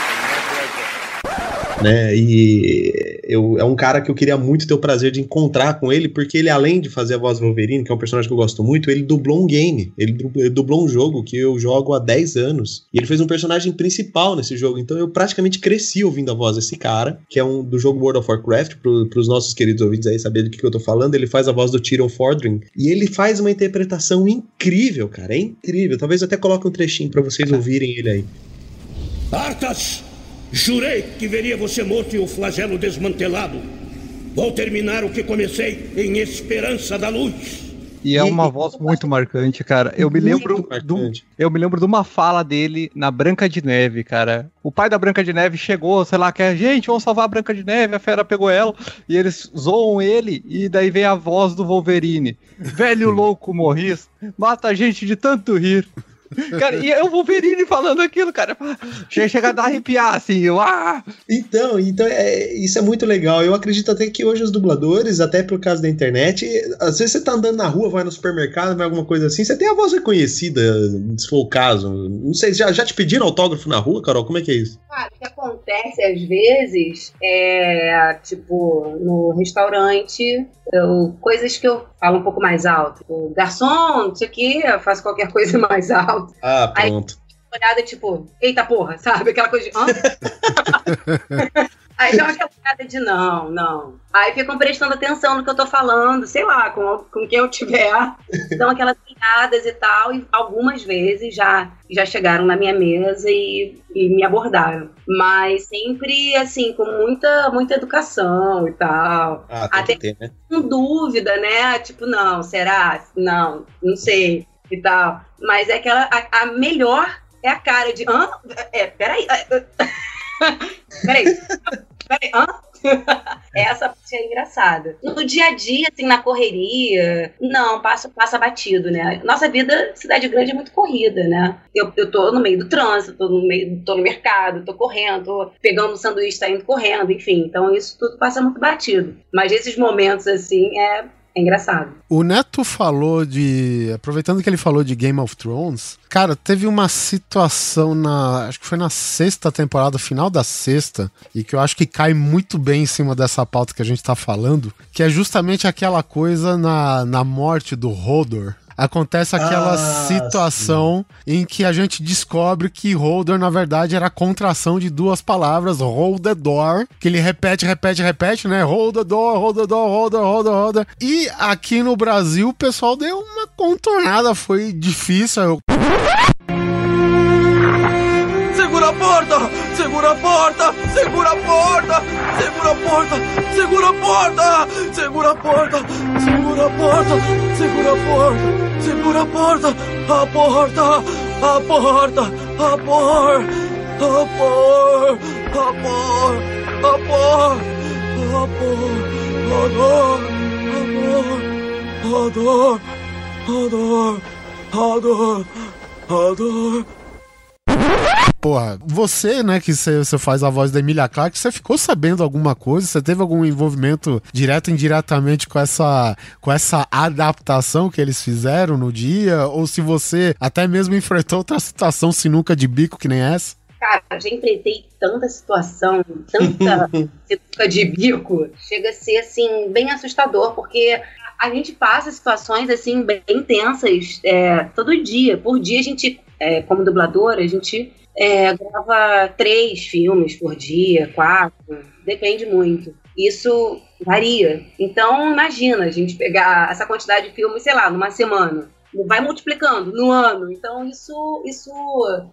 né? E eu, é um cara que eu queria muito ter o prazer de encontrar com ele, porque ele, além de fazer a voz do Wolverine, que é um personagem que eu gosto muito, ele dublou um game. Ele du- ele dublou um jogo que eu jogo há 10 anos. E ele fez um personagem principal nesse jogo. Então eu praticamente cresci ouvindo a voz desse cara, que é um do jogo World of Warcraft, pro, pros nossos queridos ouvintes aí saberem do que, que eu tô falando. Ele faz a voz do Tyrion Fordring. E ele faz uma interpretação incrível, cara. É incrível. Talvez eu até coloque um trechinho pra vocês ouvirem ele aí. Artas, jurei que veria você morto e o flagelo desmantelado. Vou terminar o que comecei em Esperança da Luz. E é uma voz muito marcante, cara. Eu me lembro do, eu me lembro de uma fala dele na Branca de Neve, cara. O pai da Branca de Neve chegou, sei lá, que é, gente, vamos salvar a Branca de Neve, a fera pegou ela, e eles zoam ele, e daí vem a voz do Wolverine. Velho louco morris, mata a gente de tanto rir. Cara, e é o Wolverine falando aquilo, cara. Chega, chega a dar arrepiar, assim, eu, ah! Então, então é, isso é muito legal. Eu acredito até que hoje os dubladores, até por causa da internet, às vezes você tá andando na rua, vai no supermercado, vai alguma coisa assim, você tem a voz reconhecida, se for o caso. Não sei, já, já te pediram autógrafo na rua, Carol? Como é que é isso? Cara, o que acontece às vezes é, tipo, no restaurante, eu- coisas que eu falo um pouco mais alto. Tipo, garçom, não sei o que, eu faço qualquer coisa mais alto. Ah, Aí- pronto. Olhada tipo, eita porra, sabe? Aquela coisa de. Aí dá aquela olhada de não, não. Aí ficam prestando atenção no que eu tô falando, sei lá, com, com quem eu tiver. Dão aquelas piadas e tal, e algumas vezes já, já chegaram na minha mesa e, e me abordaram. Mas sempre, assim, com muita, muita educação e tal. Ah, Até ter, né? com dúvida, né? Tipo, não, será? Não, não sei e tal. Mas é aquela. A, a melhor é a cara de. Hã? É, peraí. é, peraí. Peraí, hã? Essa parte é engraçada. No dia a dia, assim, na correria, não, passa, passa batido, né? Nossa vida, cidade grande, é muito corrida, né? Eu, eu tô no meio do trânsito, tô no meio, tô no mercado, tô correndo, tô pegando um sanduíche, tá indo correndo, enfim. Então isso tudo passa muito batido. Mas esses momentos, assim, é, é engraçado. O Neto falou de. Aproveitando que ele falou de Game of Thrones, cara, teve uma situação na. Acho que foi na sexta temporada, final da sexta, e que eu acho que cai muito bem em cima dessa pauta que a gente tá falando, que é justamente aquela coisa na, na morte do Hodor. Acontece aquela Ah, situação em que a gente descobre que Holder, na verdade, era a contração de duas palavras, hold the door, que ele repete, repete, repete, né? Hold the door, hold the door, hold the, hold the, hold the. E aqui no Brasil o pessoal deu uma contornada, foi difícil. Eu... Segura a porta! Segura a porta! Segura a porta! Segura a porta! Segura a porta! Segura a porta! Segura a porta! Segura a porta! Segura a porta! A porta! A porta! A porta! A porta! A porta! A porta! A porta! Ador! Ador! Ador! Ador! Porra, você, né, que você faz a voz da Emilia Clarke, você ficou sabendo alguma coisa? Você teve algum envolvimento direto ou indiretamente com essa, com essa adaptação que eles fizeram no dia? Ou se você até mesmo enfrentou outra situação sinuca de bico que nem essa? Cara, já enfrentei tanta situação, tanta sinuca de bico, chega a ser assim, bem assustador, porque a gente passa situações assim bem intensas é, todo dia. Por dia a gente, é, como dubladora, a gente é, grava três filmes por dia, quatro, depende muito. Isso varia. Então, imagina a gente pegar essa quantidade de filmes, sei lá, numa semana. Vai multiplicando no ano. Então, isso, isso,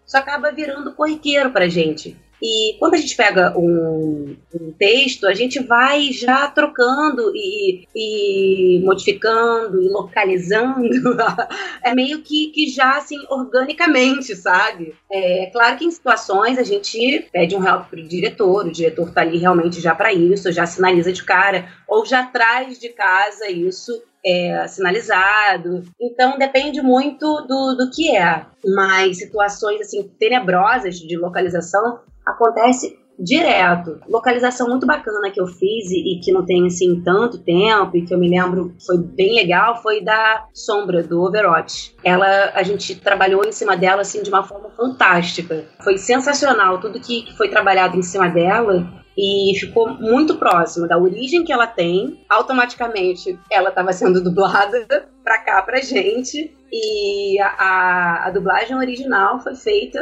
isso acaba virando corriqueiro pra gente. E quando a gente pega um, um texto, a gente vai já trocando e, e modificando e localizando. é meio que, que já assim, organicamente, sabe? É claro que em situações a gente pede um help pro diretor, o diretor tá ali realmente já para isso, já sinaliza de cara, ou já traz de casa isso é, sinalizado. Então depende muito do, do que é. Mas situações assim tenebrosas de localização acontece direto. Localização muito bacana que eu fiz e, e, que não tem assim tanto tempo e que eu me lembro foi bem legal foi da Sombra do Overwatch. Ela a gente trabalhou em cima dela assim de uma forma fantástica. Foi sensacional tudo que, que foi trabalhado em cima dela e ficou muito próximo da origem que ela tem. Automaticamente ela estava sendo dublada para cá pra gente e a, a, a, dublagem original foi feita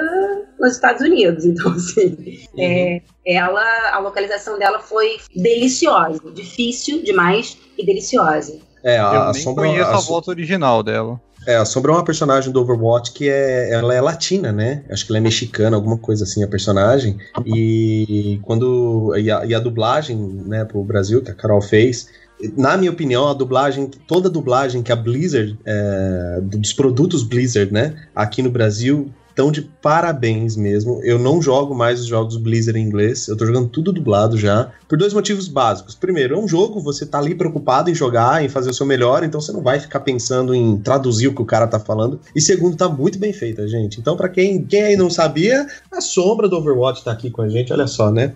nos Estados Unidos, então assim, uhum. é, ela, a localização dela foi deliciosa, difícil demais e deliciosa. É, a, Eu a nem sombra, conheço a, a volta original dela. É, a Sombra é uma personagem do Overwatch que é, ela é latina, né? Acho que ela é mexicana, alguma coisa assim, a personagem. E quando e a, e a dublagem, né, pro Brasil que a Carol fez, na minha opinião, a dublagem, toda a dublagem que a Blizzard, é, dos produtos Blizzard, né, aqui no Brasil, estão de parabéns mesmo. Eu não jogo mais os jogos Blizzard em inglês, eu tô jogando tudo dublado já, por dois motivos básicos. Primeiro, é um jogo, você tá ali preocupado em jogar, em fazer o seu melhor, então você não vai ficar pensando em traduzir o que o cara tá falando. E segundo, tá muito bem feita, gente. Então, para quem, quem aí não sabia, a sombra do Overwatch tá aqui com a gente, olha só, né?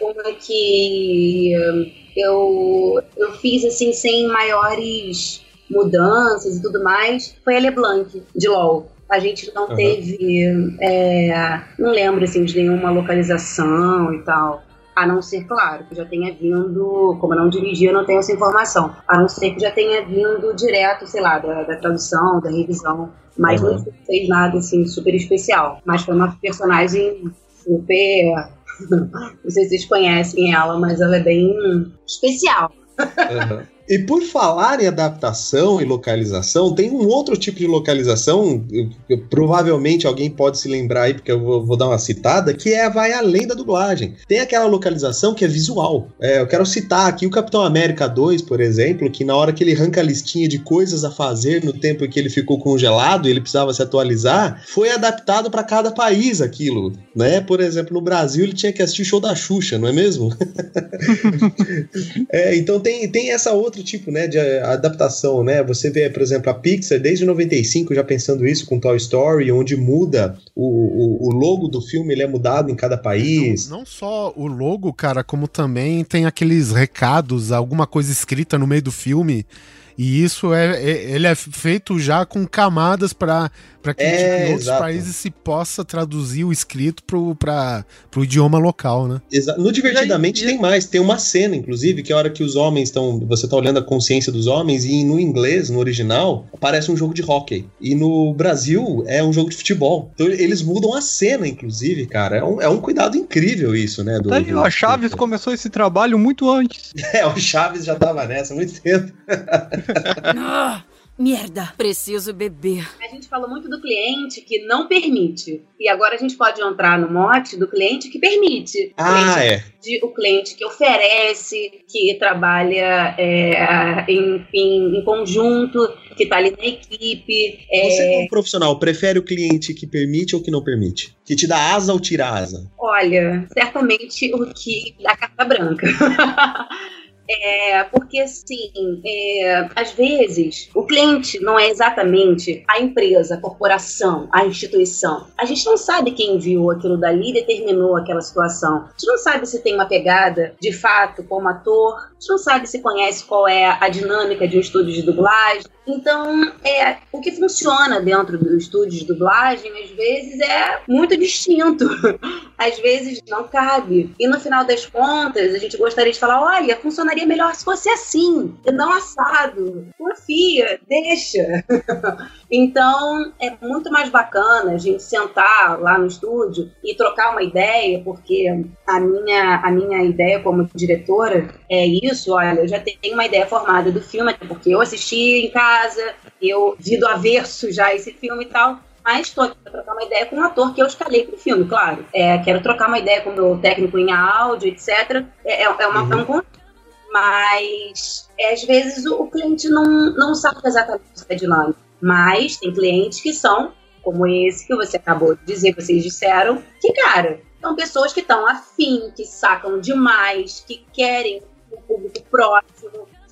Uma que eu, eu fiz assim sem maiores mudanças e tudo mais foi a LeBlanc de LoL. A gente não uhum. teve. É, não lembro assim, de nenhuma localização e tal. A não ser, claro, que já tenha vindo, como eu não dirigi, eu não tenho essa informação. A não ser que já tenha vindo direto, sei lá, da, da tradução, da revisão. Mas uhum. não fez nada assim super especial. Mas foi uma personagem super. não sei se vocês conhecem ela, mas ela é bem especial. Uhum. E por falar em adaptação e localização, tem um outro tipo de localização, provavelmente alguém pode se lembrar aí, porque eu vou, vou, dar uma citada, que é vai além da dublagem. Tem aquela localização que é visual. É, eu quero citar aqui o Capitão América 2, por exemplo, que na hora que ele arranca a listinha de coisas a fazer no tempo em que ele ficou congelado e ele precisava se atualizar, foi adaptado para cada país aquilo, né? Por exemplo, no Brasil ele tinha que assistir o show da Xuxa, não é mesmo? é, então tem, tem essa outra outro tipo né, de adaptação, né? Você vê, por exemplo, a Pixar desde 95 já pensando isso com Toy Story, onde muda o, o, o logo do filme, ele é mudado em cada país. Não, não, só o logo, cara, como também tem aqueles recados, alguma coisa escrita no meio do filme. E isso é, é ele é feito já com camadas para para que é, em outros exato. países se possa traduzir o escrito para o idioma local, né? Exa no Divertidamente tem mais, tem uma cena, inclusive, que é a hora que os homens estão. Você tá olhando a consciência dos homens, e no inglês, no original, parece um jogo de hockey. E no Brasil é um jogo de futebol. Então eles mudam a cena, inclusive, cara. É um, é um cuidado incrível isso, né? Do, tá do, a Chaves do... começou esse trabalho muito antes. É, o Chaves já tava nessa há muito tempo. Ah, Merda, preciso beber. A gente falou muito do cliente que não permite. E agora a gente pode entrar no mote do cliente que permite. Ah, é. De, o cliente que oferece, que trabalha é, em, em, em, conjunto, que está ali na equipe. É... Você, como profissional, prefere o cliente que permite ou que não permite? Que te dá asa ou tira asa? Olha, certamente o que dá carta branca. É, porque, assim, é, às vezes, o cliente não é exatamente a empresa, a corporação, a instituição. A gente não sabe quem viu aquilo dali e determinou aquela situação. A gente não sabe se tem uma pegada, de fato, como ator. A gente não sabe se conhece qual é a dinâmica de um estúdio de dublagem. Então, é, o que funciona dentro do estúdio de dublagem, às vezes, é muito distinto. Às vezes, não cabe. E no final das contas, a gente gostaria de falar: olha, funcionaria melhor se fosse assim, não assado. Confia, deixa. então, é muito mais bacana a gente sentar lá no estúdio e trocar uma ideia, porque a minha, a minha ideia como diretora é isso, olha, eu já tenho uma ideia formada do filme, porque eu assisti em casa, eu vi do averso já esse filme e tal, mas estou aqui para trocar uma ideia com um ator que eu escalei para o filme, claro. É, quero trocar uma ideia com o meu técnico em áudio, etc. É, é, uma, uhum. é um mas é, às vezes o, o, cliente não, não sabe exatamente essa dinâmica. Mas tem clientes que são, como esse que você acabou de dizer, vocês disseram, que, cara, são pessoas que estão afim, que sacam demais, que querem um público próximo,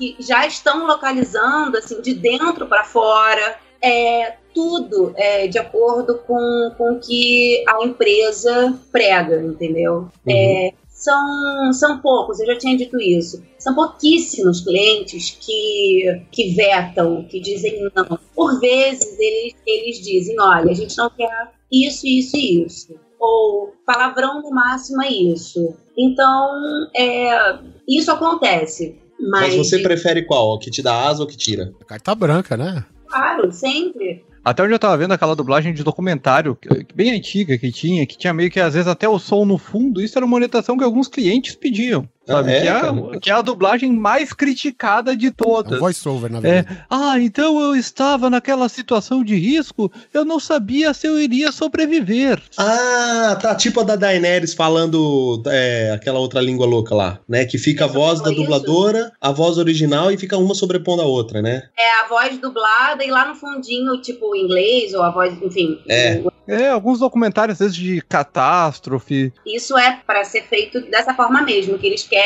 que já estão localizando assim de dentro para fora. É, tudo é, de acordo com o que a empresa prega, entendeu? Uhum. É, são, são poucos, eu já tinha dito isso. São pouquíssimos clientes que, que vetam, que dizem não. Por vezes eles, eles dizem: olha, a gente não quer isso, isso e isso. Ou palavrão no máximo é isso. Então, é, isso acontece. Mas, mas você prefere qual? O que te dá asa ou que tira? Carta branca, né? Claro, sempre. Até onde eu tava vendo aquela dublagem de documentário, bem antiga que tinha, que tinha meio que às vezes até o som no fundo, isso era uma orientação que alguns clientes pediam. Sabe? É, que, é a, que, é a, dublagem mais criticada de todas. É voice-over, na verdade. É, ah, então eu estava naquela situação de risco, eu não sabia se eu iria sobreviver. Ah, tá. Tipo a da Daenerys falando é, aquela outra língua louca lá, né? Que fica a voz da dubladora, a voz original e fica uma sobrepondo a outra, né? É, a voz dublada e lá no fundinho, tipo, inglês, ou a voz, enfim. É. É, alguns documentários, às vezes, de catástrofe. Isso é para ser feito dessa forma mesmo, que eles querem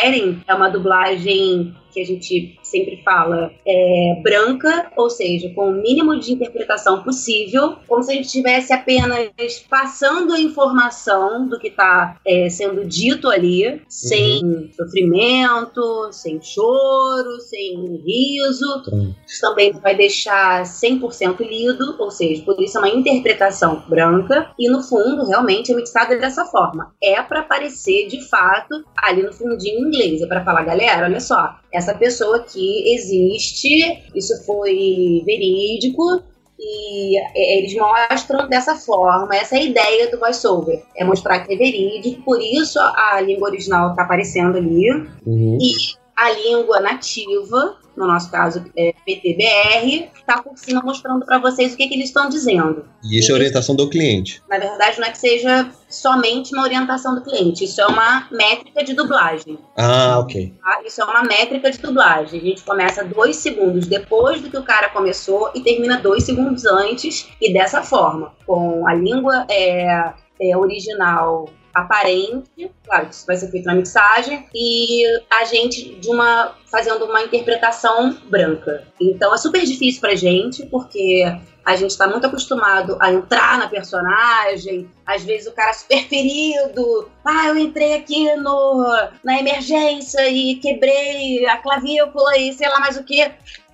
é uma dublagem que a gente sempre fala é, branca, ou seja, com o mínimo de interpretação possível, como se a gente estivesse apenas passando a informação do que está é, sendo dito ali, sem uhum. sofrimento, sem choro, sem riso. Uhum. Isso também vai deixar 100% lido, ou seja, por isso é uma interpretação branca, e no fundo, realmente, é mixada dessa forma. É para aparecer, de fato, ali no fundinho em inglês, é para falar, galera, olha só, essa pessoa aqui existe, isso foi verídico, e eles mostram dessa forma, essa é a ideia do voiceover, é mostrar que é verídico, por isso a língua original está aparecendo ali, uhum. e a língua nativa no nosso caso é PTBR, está por cima mostrando para vocês o que, que eles estão dizendo. E isso é orientação do cliente? Na verdade, não é que seja somente uma orientação do cliente, isso é uma métrica de dublagem. Ah, ok. Tá? Isso é uma métrica de dublagem. A gente começa dois segundos depois do que o cara começou e termina dois segundos antes, e dessa forma, com a língua é, é original aparente, claro que isso vai ser feito na mixagem, e a gente de uma fazendo uma interpretação branca. Então é super difícil pra gente, porque a gente está muito acostumado a entrar na personagem, às vezes o cara é super ferido, ah, eu entrei aqui no, na emergência e quebrei a clavícula e sei lá mais o que.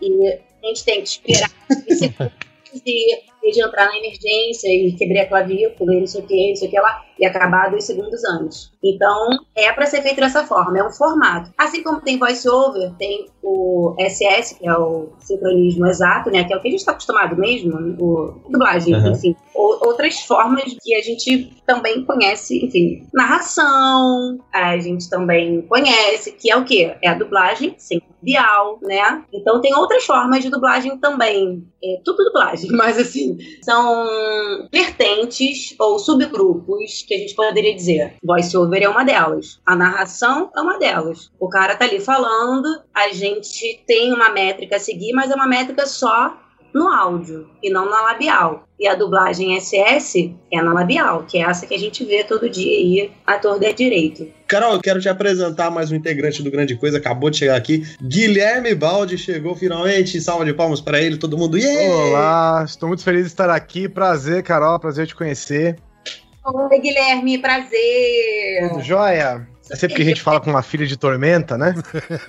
E a gente tem que esperar esse de, de entrar na emergência e quebrei a clavícula e não sei o que, não sei o que lá, e acabar dois segundos antes. Então, é para ser feito dessa forma, é um formato. Assim como tem voice-over, tem o SS, que é o sincronismo exato, né, que é o que a gente está acostumado mesmo, o dublagem, uhum. enfim. Ou, outras formas que a gente também conhece, enfim, narração, a gente também conhece, que é o quê? É a dublagem sem bial, né? Então tem outras formas de dublagem também. É, tudo dublagem, mas assim, são vertentes ou subgrupos que a gente poderia dizer. Voice-over é uma delas. A narração é uma delas. O cara tá ali falando, a gente tem uma métrica a seguir, mas é uma métrica só no áudio e não na labial. E a dublagem SS é na labial, que é essa que a gente vê todo dia aí, ator de direito. Carol, eu quero te apresentar mais um integrante do Grande Coisa, acabou de chegar aqui. Guilherme Baldi chegou finalmente, salva de palmas para ele, todo mundo. Yeah! Olá, estou muito feliz de estar aqui. Prazer, Carol, prazer te conhecer. Oi, Guilherme, prazer. Tudo jóia? É sempre que a gente fala com uma filha de tormenta, né?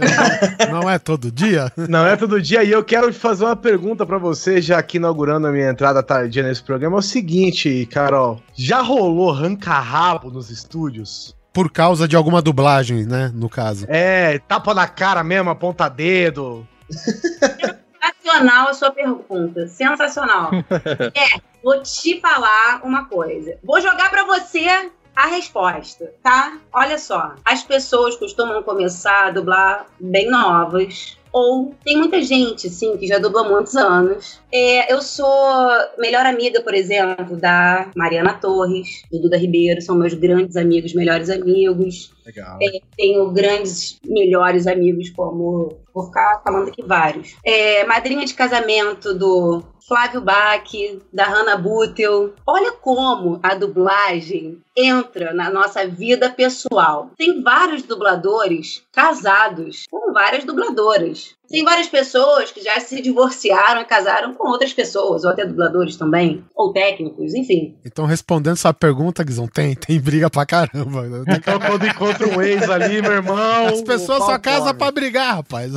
Não é todo dia? Não é todo dia. E eu quero fazer uma pergunta para você, já aqui inaugurando a minha entrada tardia nesse programa. É o seguinte, Carol. Já rolou ranca-rabo nos estúdios? por causa de alguma dublagem, né? No caso. É, tapa na cara mesmo, aponta dedo. Sensacional a sua pergunta. Sensacional. é, vou te falar uma coisa. Vou jogar para você a resposta, tá? Olha só. As pessoas costumam começar a dublar bem novas. Ou tem muita gente, sim, que já dubla há muitos anos. É, eu sou melhor amiga, por exemplo, da Mariana Torres, do Duda Ribeiro, são meus grandes amigos, melhores amigos. Legal. É, tenho grandes, melhores amigos, como. Vou ficar falando aqui vários. É, madrinha de casamento do Flávio Bach, da Hannah Butel. Olha como a dublagem entra na nossa vida pessoal. Tem vários dubladores casados com várias dubladoras. Tem várias pessoas que já se divorciaram e casaram com outras pessoas, ou até dubladores também, ou técnicos, enfim. Então, respondendo sua pergunta, Guizão, tem, tem briga pra caramba. Então, quando encontra um ex ali, meu irmão. As pessoas só casam pra brigar, rapaz.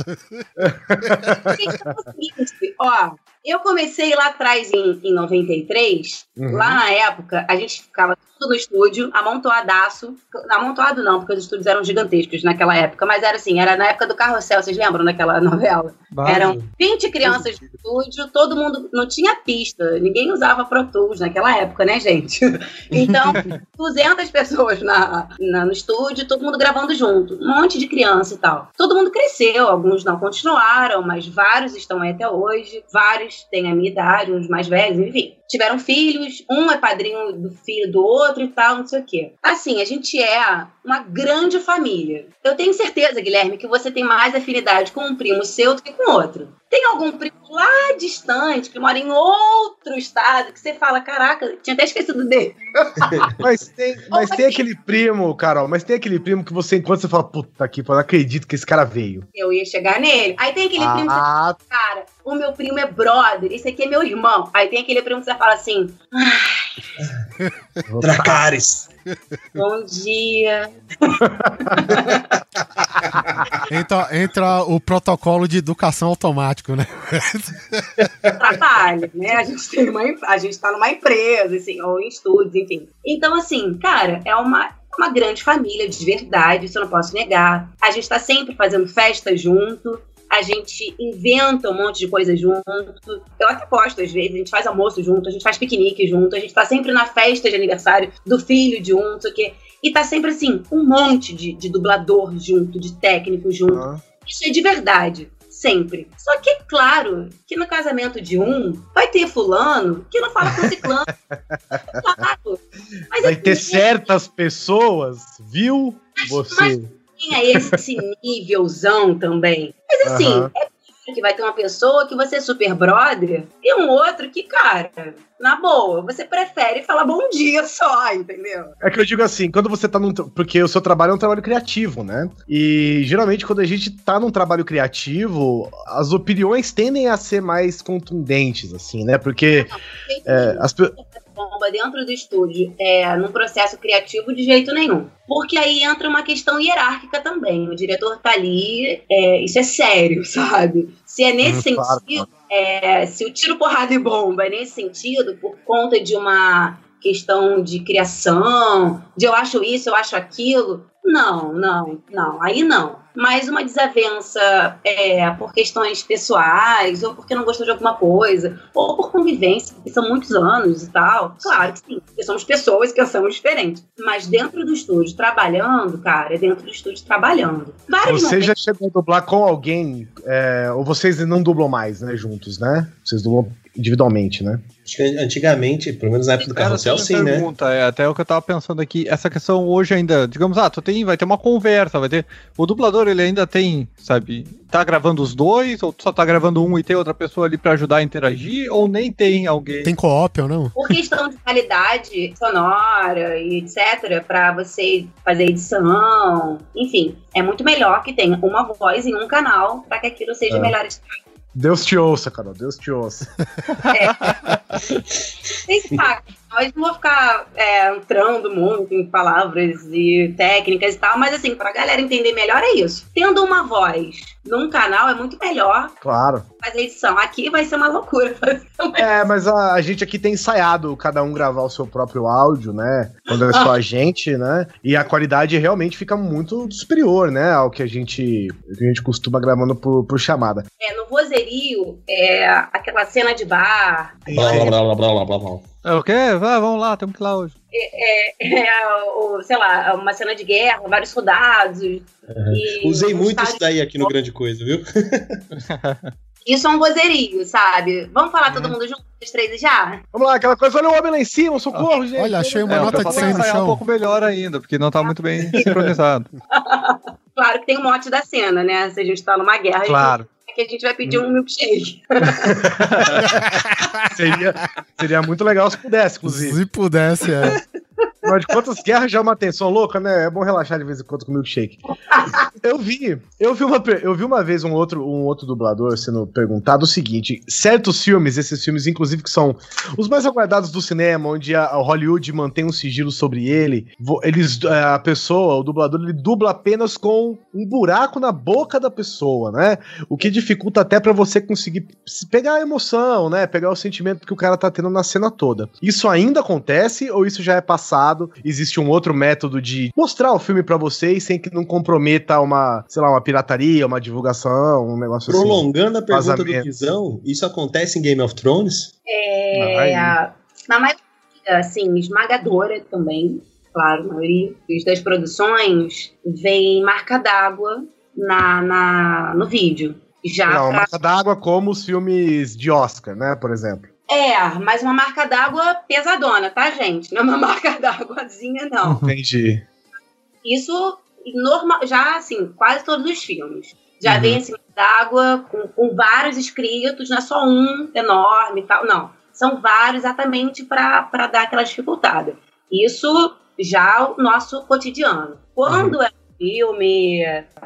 Ó, eu comecei lá atrás em, em 93. Uhum. Lá na época, a gente ficava tudo no estúdio, amontoadaço. Amontoado não, porque os estúdios eram gigantescos naquela época, mas era assim, era na época do carrossel, vocês lembram daquela novela? Bah, Eram 20 crianças no estúdio, todo mundo não tinha pista, ninguém usava Pro Tools naquela época, né, gente? Então, 200 pessoas na, na, no estúdio, todo mundo gravando junto, um monte de criança e tal. Todo mundo cresceu, alguns não continuaram, mas vários estão aí até hoje, vários têm a minha idade, uns mais velhos, enfim tiveram filhos, um é padrinho do filho do outro e tal, não sei o quê. Assim, a gente é uma grande família. Eu tenho certeza, Guilherme, que você tem mais afinidade com um primo seu do que com outro. Tem algum primo lá distante que mora em outro estado que você fala, caraca, tinha até esquecido dele. mas tem, mas tem aquele primo, Carol, mas tem aquele primo que você, enquanto você fala, puta aqui, eu não acredito que esse cara veio. Eu ia chegar nele. Aí tem aquele ah. primo que você fala, cara, o meu primo é brother, esse aqui é meu irmão. Aí tem aquele primo que você fala assim, ai. Dracarys. Bom dia. entra, entra o protocolo de educação automático, né? Trabalho, né? A gente tem uma, a gente tá numa empresa, assim, ou em estudos, enfim. Então, assim, cara, é uma, uma grande família de verdade, isso eu não posso negar. A gente tá sempre fazendo festa junto a gente inventa um monte de coisa junto. Eu até posto às vezes, a gente faz almoço junto, a gente faz piquenique junto, a gente tá sempre na festa de aniversário do filho de um, não sei o quê. E tá sempre assim, um monte de, de dublador junto, de técnico junto. Ah. Isso é de verdade sempre. Só que é claro que no casamento de um vai ter fulano que não fala com ciclano. claro. Mas vai assim, ter certas pessoas, viu? Mas, você. Mas tinha esse nívelzão também. Mas assim, uhum. é que vai ter uma pessoa que você é super brother e um outro que, cara, na boa, você prefere falar bom dia só, entendeu? É que eu digo assim, quando você tá num. Porque o seu trabalho é um trabalho criativo, né? E geralmente quando a gente tá num trabalho criativo, as opiniões tendem a ser mais contundentes, assim, né? Porque. Não, é, as pessoas bomba dentro do estúdio é, num processo criativo de jeito nenhum. Porque aí entra uma questão hierárquica também. O diretor tá ali, é, isso é sério, sabe? Se é nesse hum, sentido, é, se o tiro, porrada e bomba é nesse sentido, por conta de uma questão de criação, de eu acho isso, eu acho aquilo, não, não, não, aí não mas uma desavença é, por questões pessoais, ou porque não gostou de alguma coisa, ou por convivência, que são muitos anos e tal. Claro que sim, porque somos pessoas que somos diferentes. Mas dentro do estúdio, trabalhando, cara, é dentro do estúdio trabalhando. Vários Você momentos... já chegou a dublar com alguém, é, ou vocês não dublam mais, né, juntos, né? Vocês dublam individualmente, né? Acho que antigamente, pelo menos na época do carrossel, sim, né? pergunta, né? É até o que eu tava pensando aqui. Essa questão hoje ainda, digamos, ah, tu tem, vai ter uma conversa, vai ter. O dublador, ele ainda tem, sabe, tá gravando os dois, ou só tá gravando um e tem outra pessoa ali para ajudar a interagir, ou nem tem alguém. Tem co-op ou não? Por questão de qualidade sonora e etc., para você fazer edição, enfim, é muito melhor que tenha uma voz em um canal para que aquilo seja é. melhor editado. Deus te ouça, Carol, Deus te ouça. É. Tem saco. Mas não vou ficar é, entrando muito em palavras e técnicas e tal, mas assim, pra galera entender melhor é isso. Tendo uma voz num canal é muito melhor. Claro. Fazer edição. Aqui vai ser uma loucura. Uma é, mas a, a, gente aqui tem ensaiado cada um gravar o seu próprio áudio, né? Quando é só a gente, né? E a qualidade realmente fica muito superior, né? Ao que a gente, que a gente costuma gravando por, por chamada. É, no vozerio, é aquela cena de bar. Blá, blá, blá, blá, blá, blá. É o quê? Vá, vamos lá, temos que ir lá hoje. É, é, é o, sei lá, uma cena de guerra, vários soldados. Uhum. Usei muito isso daí aqui no Grande Coisa, viu? Isso é um vozerio, sabe? Vamos falar todo mundo junto, os três já? Vamos lá, aquela coisa, olha o homem lá em cima, socorro, gente. Olha, achei uma é, nota de 100 no chão. um pouco melhor ainda, porque não tá muito bem sincronizado. claro que tem o mote da cena, né? Se a gente tá numa guerra, claro que a gente vai pedir um milkshake. seria, seria muito legal se pudesse, inclusive. Se pudesse, é. Afinal de contas, guerra já é uma tensão louca, né? É bom relaxar de vez em quando com milkshake. Eu vi, eu vi uma, eu vi uma vez um outro, um outro dublador sendo perguntado o seguinte: certos filmes, esses filmes, inclusive, que são os mais aguardados do cinema, onde a, a Hollywood mantém um sigilo sobre ele, eles, é, a pessoa, o dublador, ele dubla apenas com um buraco na boca da pessoa, né? O que dificulta até para você conseguir pegar a emoção, né? Pegar o sentimento que o cara tá tendo na cena toda. Isso ainda acontece ou isso já é passado? Existe um outro método de mostrar o filme para vocês sem que não comprometa uma, sei lá, uma pirataria, uma divulgação, um negócio Prolongando assim. Prolongando a pergunta do Guizão, isso acontece em Game of Thrones? É, na maioria, assim, esmagadora também, claro, a maioria das produções vem marca d'água na, na, no vídeo. Já não, pra... marca d'água como os filmes de Oscar, né, por exemplo. É, mas uma marca d'água pesadona, tá, gente? Não é uma marca d'águazinha, não. Entendi. Isso normal, já assim, quase todos os filmes. Já uhum. vem assim, d'água com, com, vários escritos, não é só um enorme e tal. Não. São vários exatamente para dar aquela dificultada. Isso já o nosso cotidiano. Quando uhum. é filme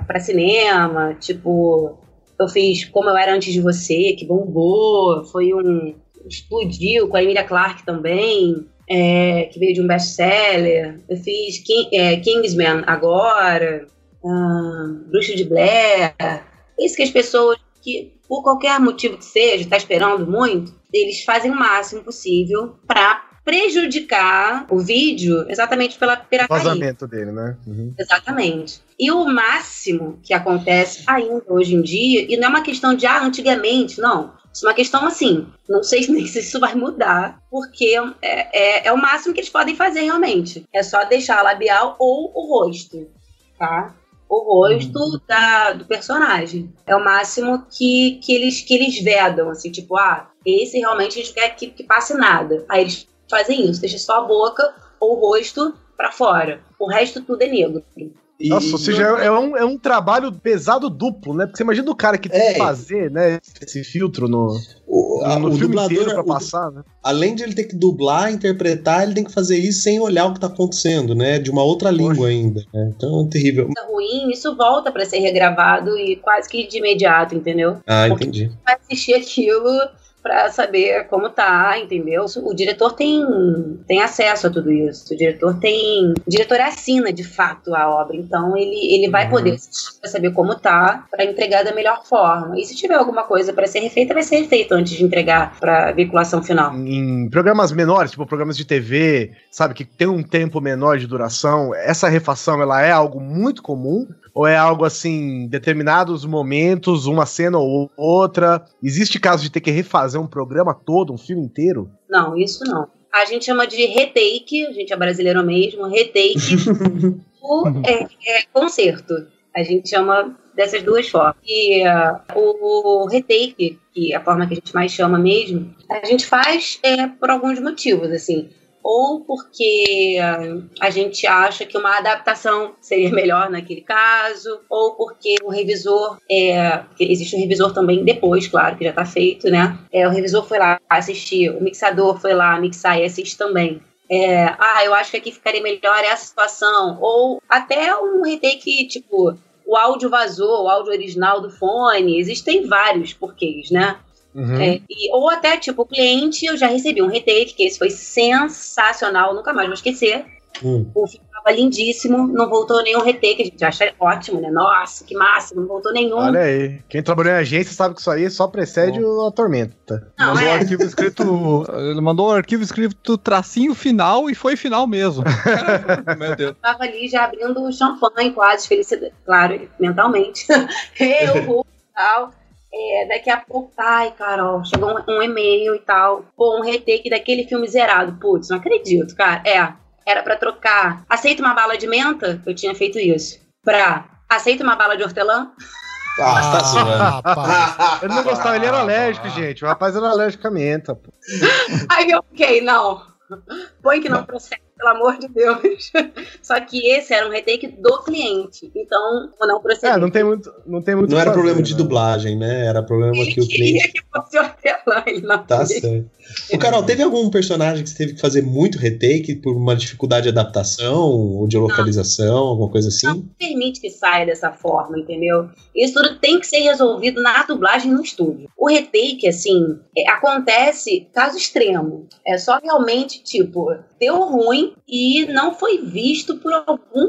para cinema, tipo, eu fiz Como Eu Era Antes de Você, que bombou, foi um, explodiu com a Emilia Clarke também, é, que veio de um best-seller. Eu fiz King, é, Kingsman agora, uh, Bruxo de Blair. Isso que as pessoas que, por qualquer motivo que seja, está esperando muito, eles fazem o máximo possível para prejudicar o vídeo exatamente pela pirataria. Vazamento dele, né? Uhum. Exatamente. E o máximo que acontece ainda hoje em dia, e não é uma questão de, ah, antigamente, não. Isso é uma questão assim, não sei nem se isso vai mudar, porque é, é, é o máximo que eles podem fazer realmente. É só deixar a labial ou o rosto, tá? o rosto uhum. da, do personagem. É o máximo que, que, eles, que eles vedam, assim, tipo, ah, esse realmente a gente quer que, que passe nada. Aí eles fazem isso, deixa só a boca ou o rosto para fora. O resto tudo é negro. Nossa, ou seja, é, é, um, é um trabalho pesado duplo, né? Porque você imagina o cara que tem é. que fazer, né, esse filtro no, o, a, no o filme dublador, inteiro pra passar, né? Além de ele ter que dublar, interpretar, ele tem que fazer isso sem olhar o que tá acontecendo, né? De uma outra Poxa. língua ainda. Né? Então é terrível. É ruim, isso volta para ser regravado e quase que de imediato, entendeu? Ah, Porque entendi. Vai assistir aquilo para saber como tá, entendeu? O diretor tem, tem acesso a tudo isso. O diretor tem. O diretor assina de fato a obra, então ele, ele vai uhum. poder saber como tá para entregar da melhor forma. E se tiver alguma coisa para ser refeita, vai ser refeita antes de entregar para veiculação final. Em programas menores, tipo programas de TV, sabe, que tem um tempo menor de duração, essa refação ela é algo muito comum ou é algo assim, determinados momentos, uma cena ou outra? Existe caso de ter que refazer um programa todo, um filme inteiro? Não, isso não. A gente chama de retake, a gente é brasileiro mesmo, retake o é, é, concerto. A gente chama dessas duas formas. E uh, o, o, retake, que é a forma que a gente mais chama mesmo, a gente faz é, por alguns motivos, assim ou porque ah, a gente acha que uma adaptação seria melhor naquele caso, ou porque o revisor, é, existe um revisor também depois, claro, que já está feito, né? É, o revisor foi lá assistir, o mixador foi lá mixar e assiste também. É, ah, eu acho que aqui ficaria melhor essa situação, ou até um retake, tipo, o áudio vazou, o áudio original do fone. Existem vários porquês, né? Uhum. É, e, ou até, tipo, o cliente, eu já recebi um retake, que esse foi sensacional, nunca mais vou esquecer. Hum. O filme tava lindíssimo, não voltou nenhum retake, a gente acha ótimo, né? Nossa, que massa, não voltou nenhum. Olha aí, quem trabalhou em agência sabe que isso aí só precede oh. a tormenta. Não, mandou é. um arquivo escrito. Ele mandou um arquivo escrito tracinho final e foi final mesmo. Meu Deus. Eu tava ali já abrindo champanhe quase, felicidade, claro, mentalmente. Eu, tal. É, daqui a pouco, ai, Carol, chegou um, um e-mail e tal. Pô, um retake daquele filme zerado. Putz, não acredito, cara. É, era para trocar. Aceita uma bala de menta? Eu tinha feito isso. Pra aceita uma bala de hortelã? Ah, você tá zoando. Ah, ele não gostava, ele era alérgico, gente. O rapaz era alérgico a menta. Pô. Aí eu fiquei, não. Põe que não procede pelo amor de Deus. Só que esse era um retake do cliente. Então, não procedeu. É, não tem muito. Não, tem muito não era fazer, problema né? de dublagem, né? Era problema que o cliente. que fosse hortelã, ele não tá certo. O Carol, teve algum personagem que você teve que fazer muito retake por uma dificuldade de adaptação ou de localização, não. alguma coisa assim? Não permite que saia dessa forma, entendeu? Isso tudo tem que ser resolvido na dublagem no estúdio. O retake, assim, é, acontece caso extremo. É só realmente, tipo, deu ruim e não foi visto por algum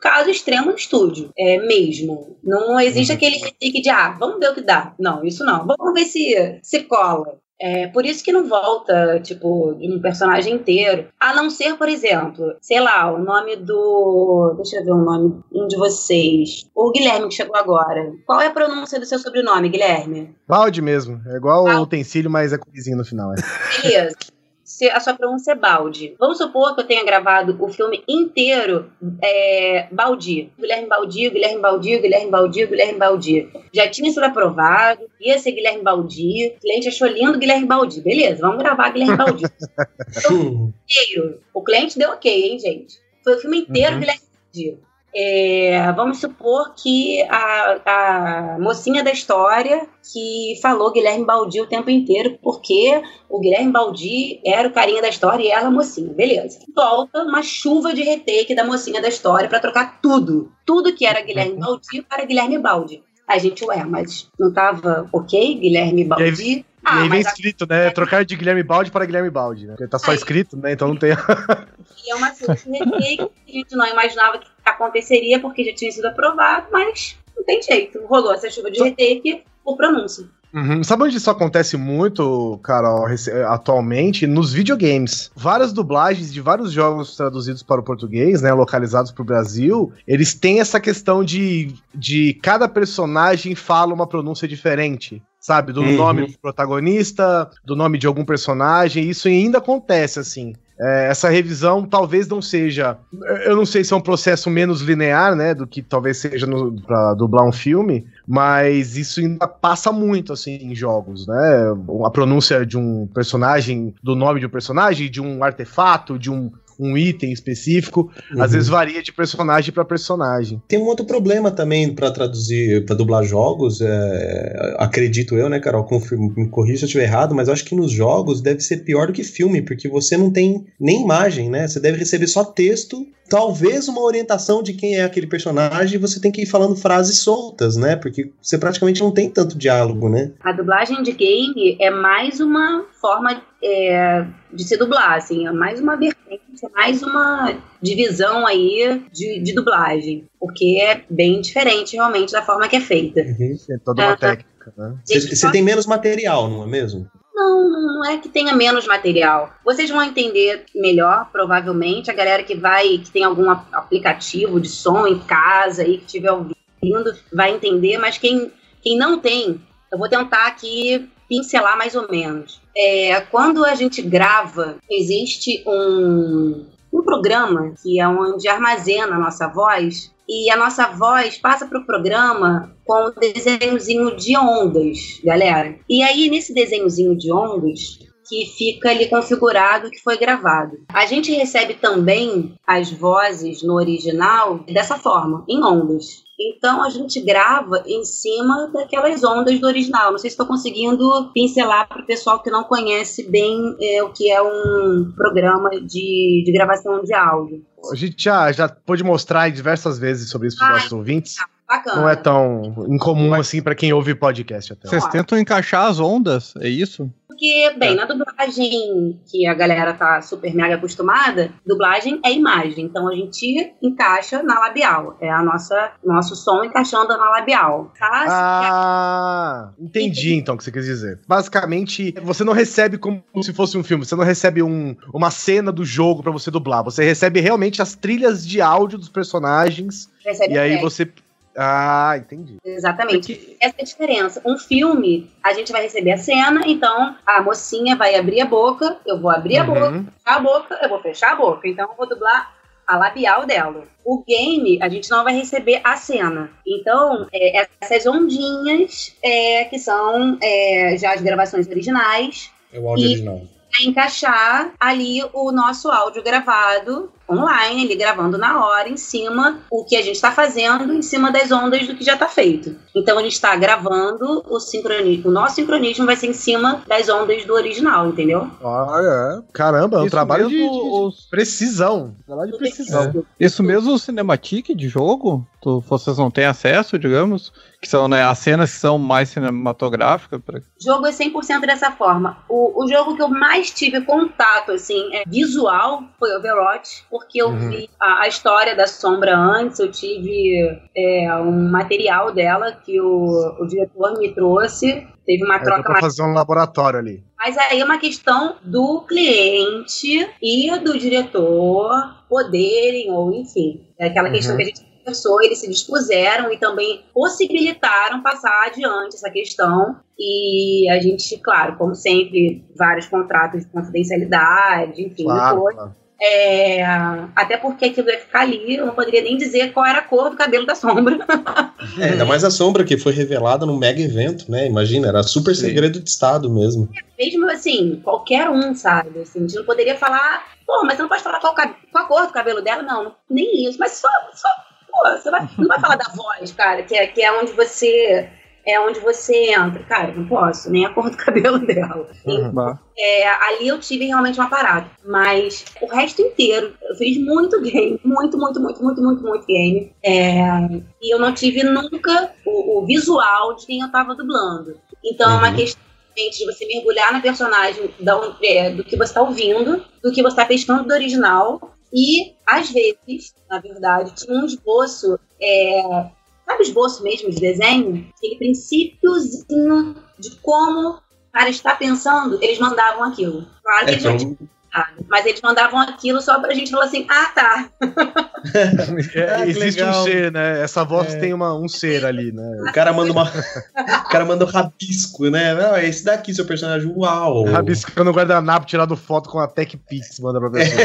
caso extremo no estúdio, é mesmo. Não existe uhum. aquele retake de, ah, vamos ver o que dá. Não, isso não. Vamos ver se, se cola. É por isso que não volta, tipo, de um personagem inteiro. A não ser, por exemplo, sei lá, o nome do. Deixa eu ver o nome um de vocês. O Guilherme que chegou agora. Qual é a pronúncia do seu sobrenome, Guilherme? Valde mesmo. É igual o utensílio, mas é coisinho no final. É. Beleza se a sua pronúncia é balde. Vamos supor que eu tenha gravado o filme inteiro é, Baldi. Guilherme Baldi, Guilherme Baldi, Guilherme Baldi, Guilherme Baldi. Já tinha sido aprovado, ia ser Guilherme Baldi. O cliente achou lindo Guilherme Baldi. Beleza, vamos gravar Guilherme Baldi. o, inteiro. o cliente deu ok, hein, gente? Foi o filme inteiro uhum. Guilherme Baldi. É, vamos supor que a, a, mocinha da história que falou Guilherme Baldi o tempo inteiro, porque o Guilherme Baldi era o carinha da história e ela a mocinha. Beleza. Volta uma chuva de retake da mocinha da história para trocar tudo. Tudo que era Guilherme Baldi para Guilherme Baldi. A gente, ué, mas não tava ok, Guilherme Baldi? Ah, e aí vem escrito, né? Trocar de Guilherme Balde para Guilherme Balde, né? Porque tá só aí. escrito, né? Então não tem. e é uma coisa que a gente não imaginava que aconteceria porque já tinha sido aprovado, mas não tem jeito. Rolou essa chuva de retake por pronúncia. Uhum. Sabe onde isso acontece muito, Carol, atualmente? Nos videogames. Várias dublagens de vários jogos traduzidos para o português, né, localizados para o Brasil, eles têm essa questão de, de cada personagem fala uma pronúncia diferente sabe? Do uhum. nome do protagonista, do nome de algum personagem. Isso ainda acontece, assim. É, essa revisão talvez não seja. Eu não sei se é um processo menos linear, né? Do que talvez seja no, pra dublar um filme, mas isso ainda passa muito, assim, em jogos, né? A pronúncia de um personagem, do nome de um personagem, de um artefato, de um um item específico, uhum. às vezes varia de personagem para personagem. Tem um outro problema também para traduzir, para dublar jogos, é, acredito eu, né, Carol? Confirmo, me corrija se eu estiver errado, mas eu acho que nos jogos deve ser pior do que filme, porque você não tem nem imagem, né? Você deve receber só texto talvez uma orientação de quem é aquele personagem, você tem que ir falando frases soltas, né? Porque você praticamente não tem tanto diálogo, né? A dublagem de game é mais uma forma é, de se dublar, assim, é mais uma vertente, é mais uma divisão aí de, de dublagem, porque é bem diferente realmente da forma que é feita. Uhum, é toda uma técnica, né? Você tem menos material, não é mesmo? Não, não é que tenha menos material. Vocês vão entender melhor, provavelmente. A galera que vai, que tem algum aplicativo de som em casa e que estiver ouvindo, vai entender, mas quem, quem não tem, eu vou tentar aqui pincelar mais ou menos. É, quando a gente grava, existe um, um programa que é onde armazena a nossa voz e a nossa voz passa para o programa com um desenhozinho de ondas, galera. E aí, nesse desenhozinho de ondas, que fica ali configurado que foi gravado. A gente recebe também as vozes no original dessa forma, em ondas. Então a gente grava em cima daquelas ondas do original. Não sei se estou conseguindo pincelar para o pessoal que não conhece bem é, o que é um programa de, de gravação de áudio. A gente já, já pôde mostrar diversas vezes sobre isso para os nossos ouvintes. Bacana. Não é tão incomum assim pra quem ouve podcast até. Vocês tentam encaixar as ondas, é isso? Porque, bem, na dublagem que a galera tá super mega acostumada, dublagem é imagem. Então a gente encaixa na labial. É a nossa nosso som encaixando na labial. Tá? Ah, entendi então o que você quis dizer. Basicamente, você não recebe como se fosse um filme, você não recebe um, uma cena do jogo pra você dublar. Você recebe realmente as trilhas de áudio dos personagens. Recebe e aí você. Ah, entendi. Exatamente. Essa é a diferença. Um filme, a gente vai receber a cena, então a mocinha vai abrir a boca, eu vou abrir a Uhum. boca, fechar a boca, eu vou fechar a boca. Então eu vou dublar a labial dela. O game, a gente não vai receber a cena. Então, é, essas ondinhas é, que são é, já as gravações originais. É o áudio E- original. encaixar ali o nosso áudio gravado online, ele gravando na hora, em cima, o que a gente está fazendo, em cima das ondas do que já está feito. Então a gente está gravando o sincronismo, o nosso sincronismo vai ser em cima das ondas do original, entendeu? Olha, caramba, é um Isso trabalho de, mesmo, de precisão. Trabalho de precisão. É. Isso mesmo o cinematic de jogo, tu, vocês não têm acesso, digamos, que são né, as cenas que são mais cinematográficas. Pra... O jogo é 100% dessa forma. O, o jogo que eu mais tive contato, assim, é visual, foi Overwatch, porque eu Uhum. vi a, a história da Sombra antes, eu tive é, um material dela que o, o diretor me trouxe, teve uma É, troca pra fazer um laboratório ali. mas aí é uma questão do cliente e do diretor poderem, ou enfim, é aquela questão Uhum. que a gente conversou, eles se dispuseram e também possibilitaram passar adiante essa questão. E a gente, claro, como sempre, vários contratos de confidencialidade, enfim, Claro, depois. claro. É, até porque aquilo ia ficar ali, eu não poderia nem dizer qual era a cor do cabelo da sombra. É, ainda mais a sombra que foi revelada num mega evento, né? Imagina, era super segredo de Estado mesmo. Mesmo assim, qualquer um, sabe? Assim, a gente não poderia falar, pô, mas você não pode falar qual, qual a cor do cabelo dela, não, não- nem isso. Mas só, só pô, você vai- não vai falar da voz, cara, que é, que é onde você. É onde você entra. Cara, não posso, nem a cor do cabelo dela. É, ali eu tive realmente um aparato. Mas o resto inteiro, eu fiz muito game, muito, muito, muito, muito, muito, muito game. É, e eu não tive nunca o, o visual de quem eu tava dublando. Então é uma questão de você mergulhar na personagem da on- é, do que você tá ouvindo, do que você tá pescando do original. E, às vezes, na verdade, tinha um esboço. É, sabe o esboço mesmo de desenho? Aquele princípiozinho de como o cara está pensando, eles mandavam aquilo. Claro que É, eles então- pensado, mas eles mandavam aquilo só pra gente falar assim, ah, tá. É, Ah, existe legal. um ser, né? Essa voz É. tem uma, um ser ali, né? O cara manda uma. o cara manda um rabisco, né? Não, é esse daqui, seu personagem. Uau! Rabiscando o guardanapo, tirando foto com a Tech Pix, manda pra pessoa.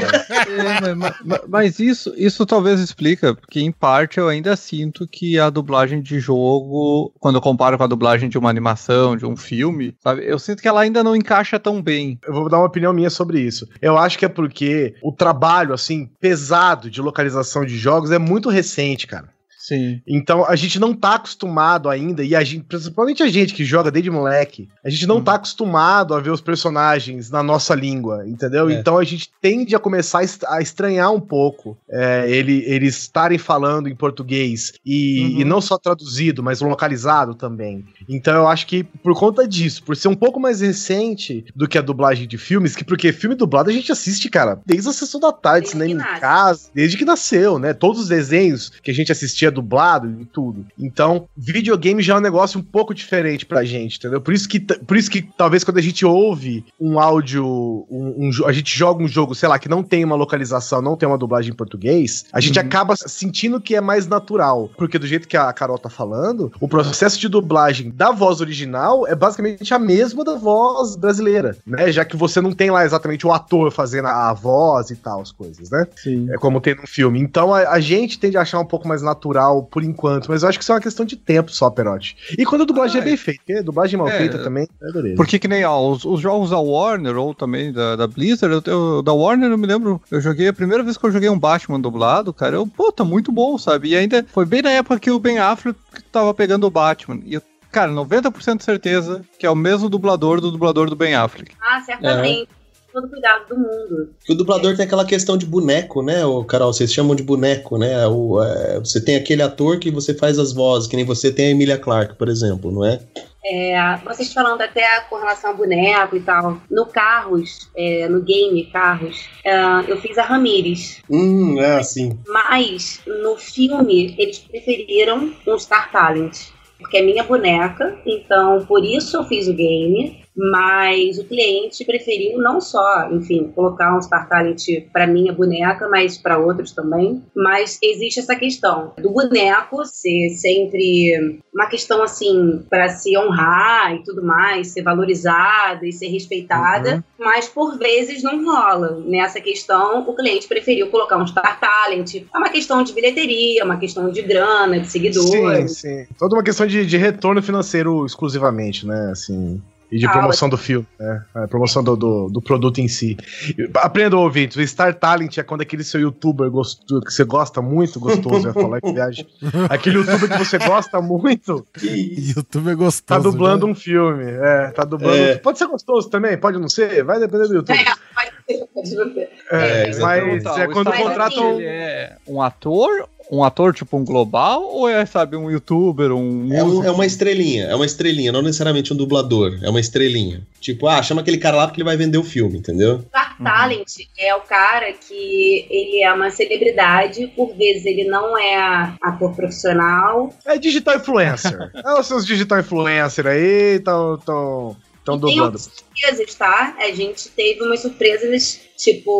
É, mas, mas- mas isso, isso talvez explica, porque em parte eu ainda sinto que a dublagem de jogo, quando eu comparo com a dublagem de uma animação, de um filme, sabe, eu sinto que ela ainda não encaixa tão bem. Eu vou dar uma opinião minha sobre isso. Eu acho que é porque o trabalho, assim, pesado de localização de jogos é muito recente, cara. Sim. Então a gente não tá acostumado ainda, e a gente, principalmente a gente que joga desde moleque, a gente não tá acostumado a ver os personagens na nossa língua, entendeu? É. Então a gente tende a começar a est- a estranhar um pouco é, ele, eles estarem falando em português e, e não só traduzido, mas localizado também. Então eu acho que por conta disso, por ser um pouco mais recente do que a dublagem de filmes, que porque filme dublado a gente assiste, cara, desde a sessão da tarde, Desde cinema em casa, desde que nasceu, né? Todos os desenhos que a gente assistia dublado e tudo. Então, videogame já é um negócio um pouco diferente pra gente, entendeu? Por isso que, por isso que talvez quando a gente ouve um áudio, um, um a gente joga um jogo, sei lá, que não tem uma localização, não tem uma dublagem em português, a gente acaba sentindo que é mais natural. Porque do jeito que a Carol tá falando, o processo de dublagem da voz original é basicamente a mesma da voz brasileira, né? Já que você não tem lá exatamente o ator fazendo a voz e tal, as coisas, né? Sim. É como tem no filme. Então a, a gente tende a achar um pouco mais natural por enquanto, mas eu acho que isso é uma questão de tempo só, Perotti. E quando a dublagem é bem feita, porque a dublagem mal É. feita também é. Porque que nem ó, os, os jogos da Warner ou também da, da Blizzard, eu, eu- da Warner eu me lembro, eu joguei a primeira vez que eu joguei um Batman dublado, cara, eu, pô, tá muito bom, sabe? E ainda foi bem na época que o Ben Affleck tava pegando o Batman. E eu, cara, 90% de certeza que é o mesmo dublador do dublador do Ben Affleck. Ah, certamente. Todo cuidado do mundo. o dublador tem aquela questão de boneco, né, o Carol? Vocês chamam de boneco, né? O, é, você tem aquele ator que você faz as vozes, que nem você tem a Emilia Clarke, por exemplo, não é? É, vocês falando até com relação a boneco e tal. No Carros, é, no game Carros, é, eu fiz a Ramires. Hum, é assim. Mas no filme eles preferiram um Star Talent. Porque é minha boneca, então por isso eu fiz o game mas o cliente preferiu não só, enfim, colocar um Star Talent para minha boneca, mas para outros também. Mas existe essa questão do boneco ser sempre uma questão assim para se honrar e tudo mais, ser valorizada e ser respeitada, uhum. mas por vezes não rola. Nessa questão, o cliente preferiu colocar um Star Talent. É uma questão de bilheteria, uma questão de grana, de seguidores. Sim, sim. Toda uma questão de, de retorno financeiro exclusivamente, né? Assim. E de ah, promoção do filme, né? É, promoção do, do, do, produto em si. Aprenda, ouvinte, o Star Talent é quando aquele seu youtuber gosto, que você gosta muito, gostoso, ia falar que viagem. Aquele youtuber que você gosta muito. youtuber gostoso. Tá dublando né? um filme. É, tá dublando. É. Pode ser gostoso também, pode não ser, vai depender do YouTube. É, pode ser, pode não ser. É, é mas é quando contratam. Ele é um ator um ator, tipo um global, ou é, sabe, um youtuber, um. É, um, é, uma estrelinha, é uma estrelinha, não necessariamente um dublador, é uma estrelinha. Tipo, ah, chama aquele cara lá porque ele vai vender o filme, entendeu? Star Talent uhum. é o cara que ele é uma celebridade, por vezes ele não é ator profissional. É digital influencer. é os seus digital influencer aí, tão. Tão... Estão dublando. Tem surpresas, tá? A gente teve umas surpresas, tipo,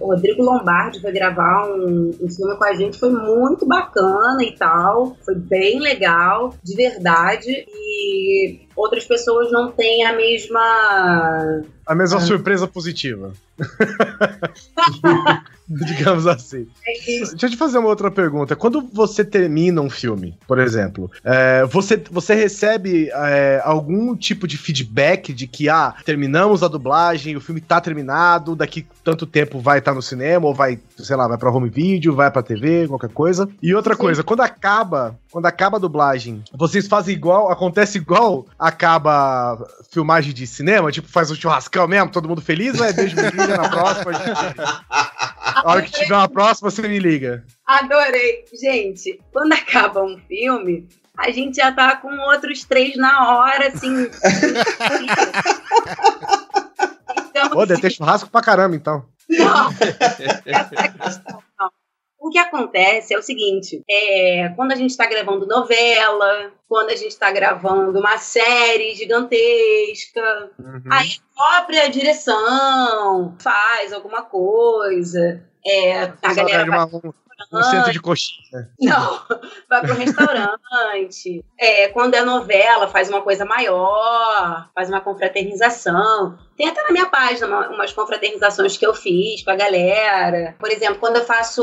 o Rodrigo Lombardi foi gravar um, um filme com a gente, foi muito bacana e tal. Foi bem legal, de verdade. E outras pessoas não têm a mesma. A mesma ah. surpresa positiva. Digamos assim. É Deixa eu te fazer uma outra pergunta. Quando você termina um filme, por exemplo, é, você, você recebe é, algum tipo de feedback de que, ah, terminamos a dublagem, o filme tá terminado, daqui tanto tempo vai estar tá no cinema, ou vai, sei lá, vai pra home video, vai pra TV, qualquer coisa. E outra Sim. coisa, quando acaba, quando acaba a dublagem, vocês fazem igual, acontece igual acaba filmagem de cinema, tipo, faz um churrascão mesmo, todo mundo feliz, ou é beijo, liga na próxima? A hora que tiver uma próxima, você me liga. Adorei. Gente, quando acaba um filme, a gente já tá com outros três na hora, assim. então, Pô, deve ter churrasco pra caramba, então. Não, essa é a questão, não. O que acontece é o seguinte: é, quando a gente está gravando novela, quando a gente está gravando uma série gigantesca, uhum. aí a própria direção faz alguma coisa. É, a galera vai... uma, um centro de coxinha. Não, vai pro restaurante. é, quando é novela, faz uma coisa maior, faz uma confraternização. Tem até na minha página uma, umas confraternizações que eu fiz com a galera. Por exemplo, quando eu faço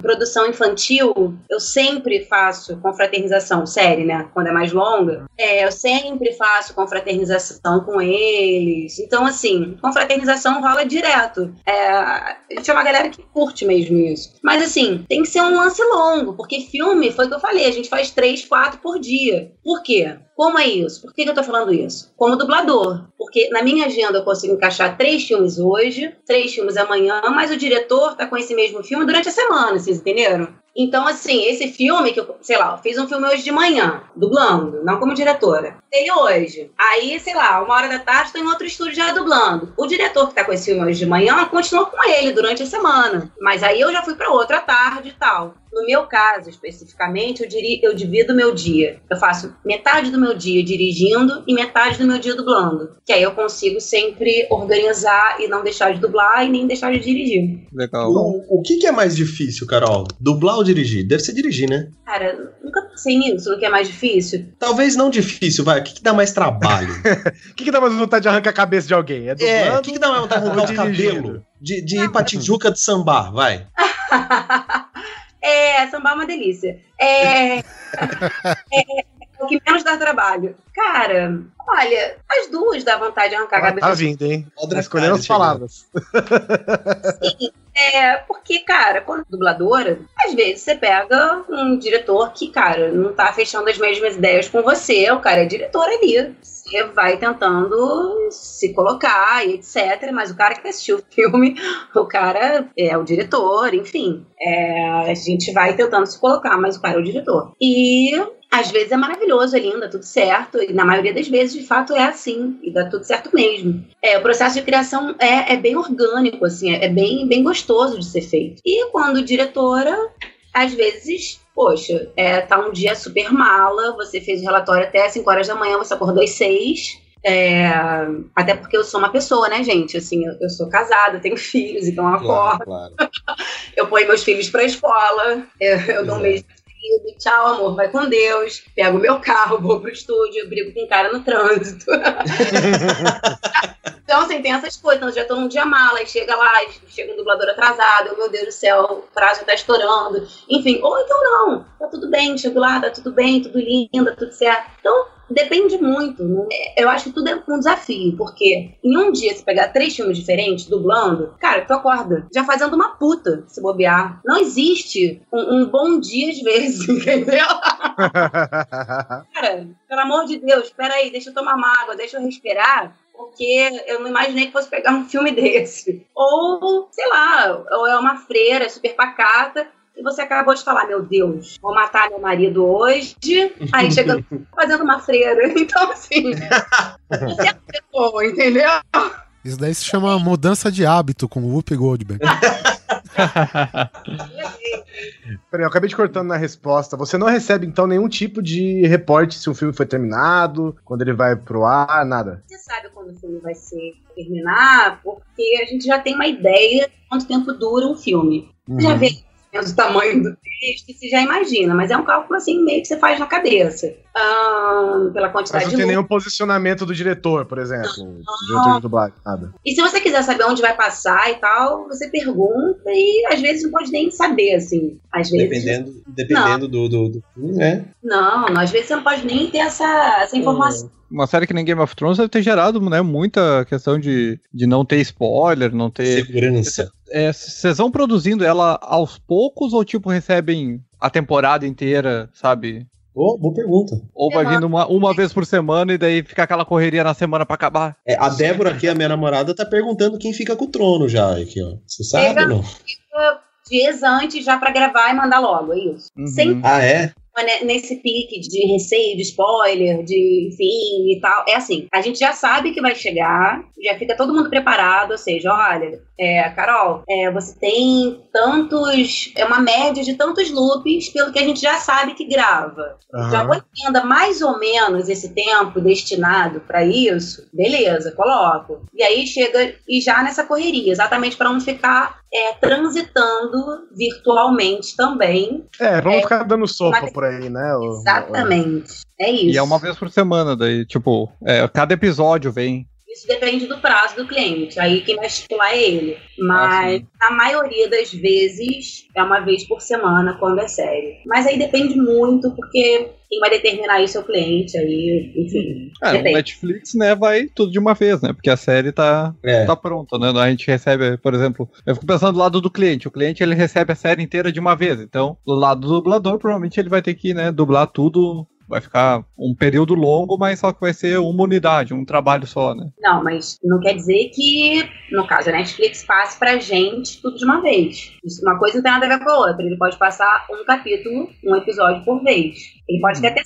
produção infantil, eu sempre faço confraternização, série, né? Quando é mais longa. É, eu sempre faço confraternização com eles. Então, assim, confraternização rola direto. É, a gente é uma galera que curte mesmo isso. Mas, assim, tem que ser um lance longo, porque filme, foi o que eu falei, a gente faz três, quatro por dia. Por quê? Como é isso? Por que eu tô falando isso? Como dublador. Porque na minha agenda eu consigo encaixar três filmes hoje, três filmes amanhã, mas o diretor tá com esse mesmo filme durante a semana, vocês entenderam? Então, assim, esse filme que eu, sei lá, eu fiz um filme hoje de manhã, dublando, não como diretora. Ele hoje. Aí, sei lá, uma hora da tarde, tô em outro estúdio já dublando. O diretor que tá com esse filme hoje de manhã continuou com ele durante a semana. Mas aí eu já fui para outra tarde e tal. No meu caso, especificamente, eu, diri, eu divido meu dia. Eu faço metade do meu dia dirigindo e metade do meu dia dublando. Que aí eu consigo sempre organizar e não deixar de dublar e nem deixar de dirigir. Legal. O, o que, que, é mais difícil, Carol? Dublar ou dirigir? Deve ser dirigir, né? Cara, nunca pensei nisso, no que é mais difícil. Talvez não difícil, vai. O que, que dá mais trabalho? O que, que dá mais vontade de arrancar a cabeça de alguém? É, é o que, que dá mais vontade de arrancar o cabelo? De, de ir pra Tijuca de sambar, vai. É, sambar é uma delícia. É, é, o que menos dá trabalho. Cara, olha, as duas dá vontade de arrancar a cabeça. Tá vindo, hein? Tá escolhendo as palavras. Sim, é, porque, cara, quando dubladora, às vezes você pega um diretor que, cara, não tá fechando as mesmas ideias com você, o cara é diretor ali. Você vai tentando se colocar e etc. Mas o cara que assistiu o filme, o cara é o diretor, enfim. É, a gente vai tentando se colocar, mas o cara é o diretor. E às vezes é maravilhoso, é lindo, é tudo certo, e na maioria das vezes, de fato, é assim, e dá tudo certo mesmo. É, o processo de criação é, é bem orgânico, assim, é, é bem, bem gostoso de ser feito. E quando diretora, às vezes poxa, é, tá um dia super mala, você fez o relatório até 5 horas da manhã, você acordou às 6. É, até porque eu sou uma pessoa, né, gente? Assim, eu, eu sou casada, tenho filhos, então eu acordo. Claro, claro. eu ponho meus filhos pra escola, eu, eu dou um beijo querido, tchau, amor, vai com Deus. Pego meu carro, vou pro estúdio, brigo com um cara no trânsito. então, assim, tem essas coisas. Então, já tô num dia mala, e chega lá, chega um dublador atrasado, eu, meu Deus do céu, o prazo tá estourando. Enfim, ou então não, tá tudo bem, chego lá, tá tudo bem, tudo lindo, tá tudo certo. Então, Depende muito. Né? Eu acho que tudo é um desafio, porque em um dia, se pegar três filmes diferentes, dublando, cara, tu acorda já fazendo uma puta se bobear. Não existe um, um bom dia às vezes, entendeu? cara, pelo amor de Deus, peraí, deixa eu tomar uma água, deixa eu respirar porque eu não imaginei que fosse pegar um filme desse. Ou, sei lá, ou é uma freira super pacata e você acabou de falar, meu Deus, vou matar meu marido hoje, aí chegando fazendo uma freira. Então, assim, você é pessoa, entendeu? Isso daí se chama mudança de hábito com o Whoopi Goldberg. Peraí, eu acabei de cortando na resposta. Você não recebe, então, nenhum tipo de reporte se um filme foi terminado, quando ele vai pro ar, nada? Você sabe quando o filme vai ser terminar, porque a gente já tem uma ideia de quanto tempo dura um filme. Uhum. Já vê o tamanho do texto, você já imagina, mas é um cálculo assim meio que você faz na cabeça. Ah, pela quantidade mas não tem nenhum posicionamento do diretor, por exemplo. Não. Diretor de dublagem, nada. E se você quiser saber onde vai passar e tal, você pergunta e às vezes não pode nem saber, assim. Às vezes. Dependendo, dependendo do, do, do filme, né? Não, às vezes você não pode nem ter essa, essa informação uma série que nem Game of Thrones deve ter gerado né, muita questão de, de não ter spoiler, não ter. Segurança. É, vocês vão produzindo ela aos poucos ou tipo recebem a temporada inteira, sabe? Oh, boa pergunta. Ou vai vindo uma, uma vez por semana e daí fica aquela correria na semana para acabar? É, a Débora aqui, a minha namorada, tá perguntando quem fica com o trono já aqui, ó. Você sabe ou não? Dias antes já para gravar e mandar logo, é isso. Uhum. Sem... Ah, é? Nesse pique de receio, de spoiler, de enfim e tal. É assim, a gente já sabe que vai chegar, já fica todo mundo preparado, ou seja, olha, é, Carol, é, você tem tantos, é uma média de tantos loops pelo que a gente já sabe que grava. Uhum. Já entenda mais ou menos esse tempo destinado para isso, beleza, coloco. E aí chega e já nessa correria, exatamente para não ficar é, transitando virtualmente também. É, vamos é, ficar dando sopa por aí, né? Exatamente. É isso. E é uma vez por semana, daí, tipo, é, cada episódio vem. Isso depende do prazo do cliente. Aí quem vai estipular é ele. Mas ah, na maioria das vezes é uma vez por semana quando é série. Mas aí depende muito, porque quem vai determinar isso é o cliente, aí, enfim. É, o Netflix, né, vai tudo de uma vez, né? Porque a série tá, é. tá pronta, né? A gente recebe, por exemplo, eu fico pensando do lado do cliente. O cliente ele recebe a série inteira de uma vez. Então, do lado do dublador, provavelmente ele vai ter que, né, dublar tudo vai ficar um período longo, mas só que vai ser uma unidade, um trabalho só, né? Não, mas não quer dizer que, no caso, a Netflix passe pra gente tudo de uma vez. Isso, uma coisa não tem nada a ver com a outra. Ele pode passar um capítulo, um episódio por vez. Ele pode ter até.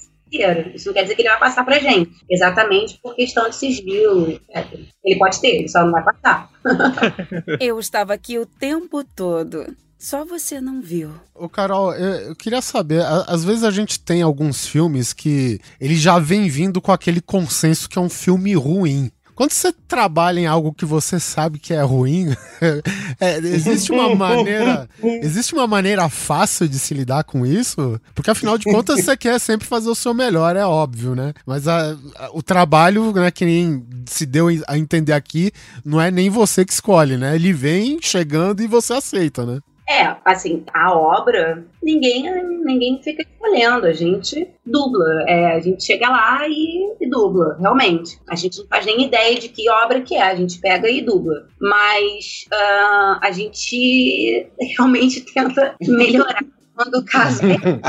Isso não quer dizer que ele vai passar pra gente. Exatamente por questão de sigilo, etc. Ele pode ter, ele só não vai passar. Eu estava aqui o tempo todo. Só você não viu. Ô, Carol, eu, eu queria saber, a, às vezes a gente tem alguns filmes que ele já vem vindo com aquele consenso que é um filme ruim. Quando você trabalha em algo que você sabe que é ruim, é, existe uma maneira, existe uma maneira fácil de se lidar com isso, porque afinal de contas você quer sempre fazer o seu melhor, é óbvio, né? Mas a, a, o trabalho, né, que nem se deu a entender aqui, não é nem você que escolhe, né? Ele vem chegando e você aceita, né? É, assim, a obra, ninguém, ninguém fica escolhendo, a gente dubla, é, a gente chega lá e, e, dubla, realmente. A gente não faz nem ideia de que obra que é, a gente pega e dubla. Mas uh, a gente realmente tenta melhorar quando o caso é.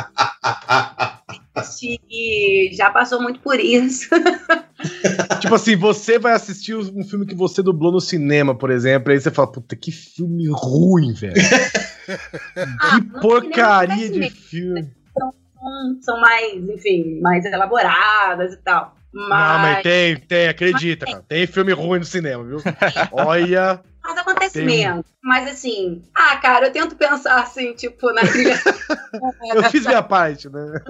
já passou muito por isso. tipo assim, você vai assistir um filme que você dublou no cinema, por exemplo, aí você fala, puta, que filme ruim, velho. Ah, que porcaria de filme. São, são mais, enfim, mais elaboradas e tal. Mas, Não, mas tem, tem, acredita, cara. Tem filme ruim no cinema, viu? Olha. mas acontece Tem. mesmo. Mas assim, ah, cara, eu tento pensar assim, tipo, na trilha. Eu fiz minha parte, né?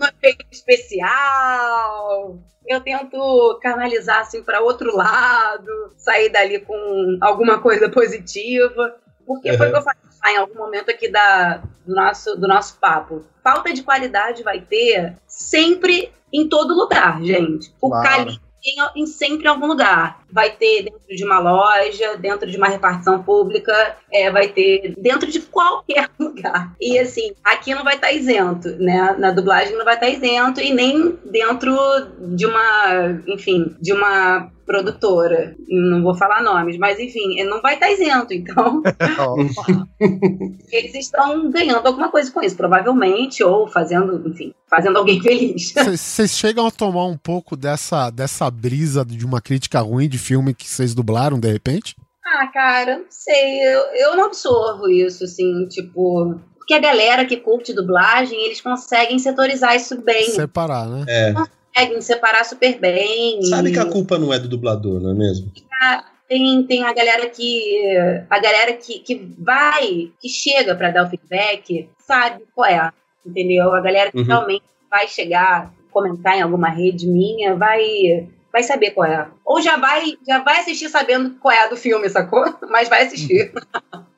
no efeito especial. Eu tento canalizar assim para outro lado, sair dali com alguma coisa positiva. Porque foi o que eu falei em algum momento aqui da, do, nosso, do nosso papo. Falta de qualidade vai ter sempre em todo lugar, gente. O Claro. calibre em, em sempre em algum lugar. Vai ter dentro de uma loja, dentro de uma repartição pública, é, vai ter dentro de qualquer lugar. E assim, aqui não vai estar isento, né? Na dublagem não vai estar isento e nem dentro de uma, enfim, de uma produtora. Não vou falar nomes, mas enfim, não vai estar isento. Então, eles estão ganhando alguma coisa com isso, provavelmente, ou fazendo, enfim, fazendo alguém feliz. Vocês chegam a tomar um pouco dessa, dessa brisa de uma crítica ruim de filme que vocês dublaram, de repente? Ah, cara, não sei, eu, eu não absorvo isso, assim, tipo. Porque a galera que curte dublagem, eles conseguem setorizar isso bem. Separar, né? É. Conseguem separar super bem. Sabe e- que a culpa não é do dublador, não é mesmo? Ah, Tem, tem a galera que. A galera que, que vai, que chega pra dar o feedback, sabe qual é. Entendeu? A galera que Uhum. realmente vai chegar, comentar em alguma rede minha, vai. Vai saber qual é. Ou já vai, já vai assistir sabendo qual é a do filme, sacou? Mas vai assistir.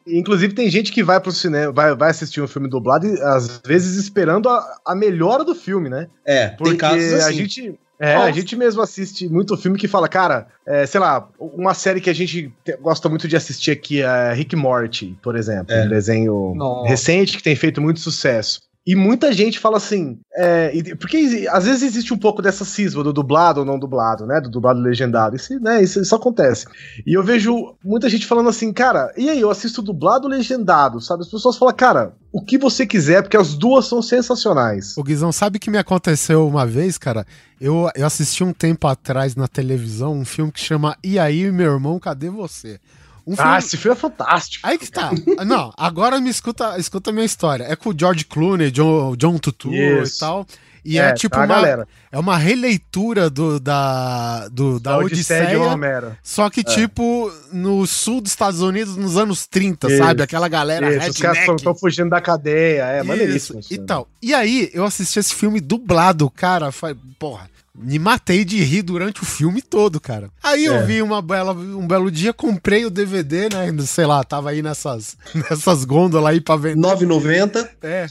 Inclusive, tem gente que vai pro cinema, vai, vai assistir um filme dublado e às vezes esperando a, a melhora do filme, né? É, Porque tem casos assim. a gente. É, a gente mesmo assiste muito filme que fala, cara, é, sei lá, uma série que a gente te- gosta muito de assistir aqui é Rick Morty, por exemplo, É. um desenho Nossa. recente que tem feito muito sucesso. E muita gente fala assim, é, porque às vezes existe um pouco dessa cisma do dublado ou não dublado, né? Do dublado legendado. Isso, né, isso, isso acontece. E eu vejo muita gente falando assim, cara, e aí, eu assisto dublado legendado, sabe? As pessoas falam, cara, o que você quiser, porque as duas são sensacionais. O Guizão, sabe que me aconteceu uma vez, cara? Eu, eu assisti um tempo atrás na televisão um filme que chama E aí, meu irmão, cadê você? Um Ah, esse filme é fantástico. Aí que tá. Não, agora me escuta, escuta a minha história. É com o George Clooney, John, John Tutu Isso. e tal. E é, É, tipo tá uma, galera. é uma releitura do, da, do, da, Da Odisseia Odisseia, de Homero. só que É. tipo no sul dos Estados Unidos nos anos 30, Isso. sabe? Aquela galera Isso, os caras estão fugindo da cadeia, é maneiríssimo. Isso, e tal. E aí, eu assisti esse filme dublado, cara. Foi, porra, me matei de rir durante o filme todo, cara. Aí eu É. vi uma bela, um belo dia, comprei o DVD, né? Sei lá, tava aí nessas, nessas gôndolas aí pra vender. 9,90. É.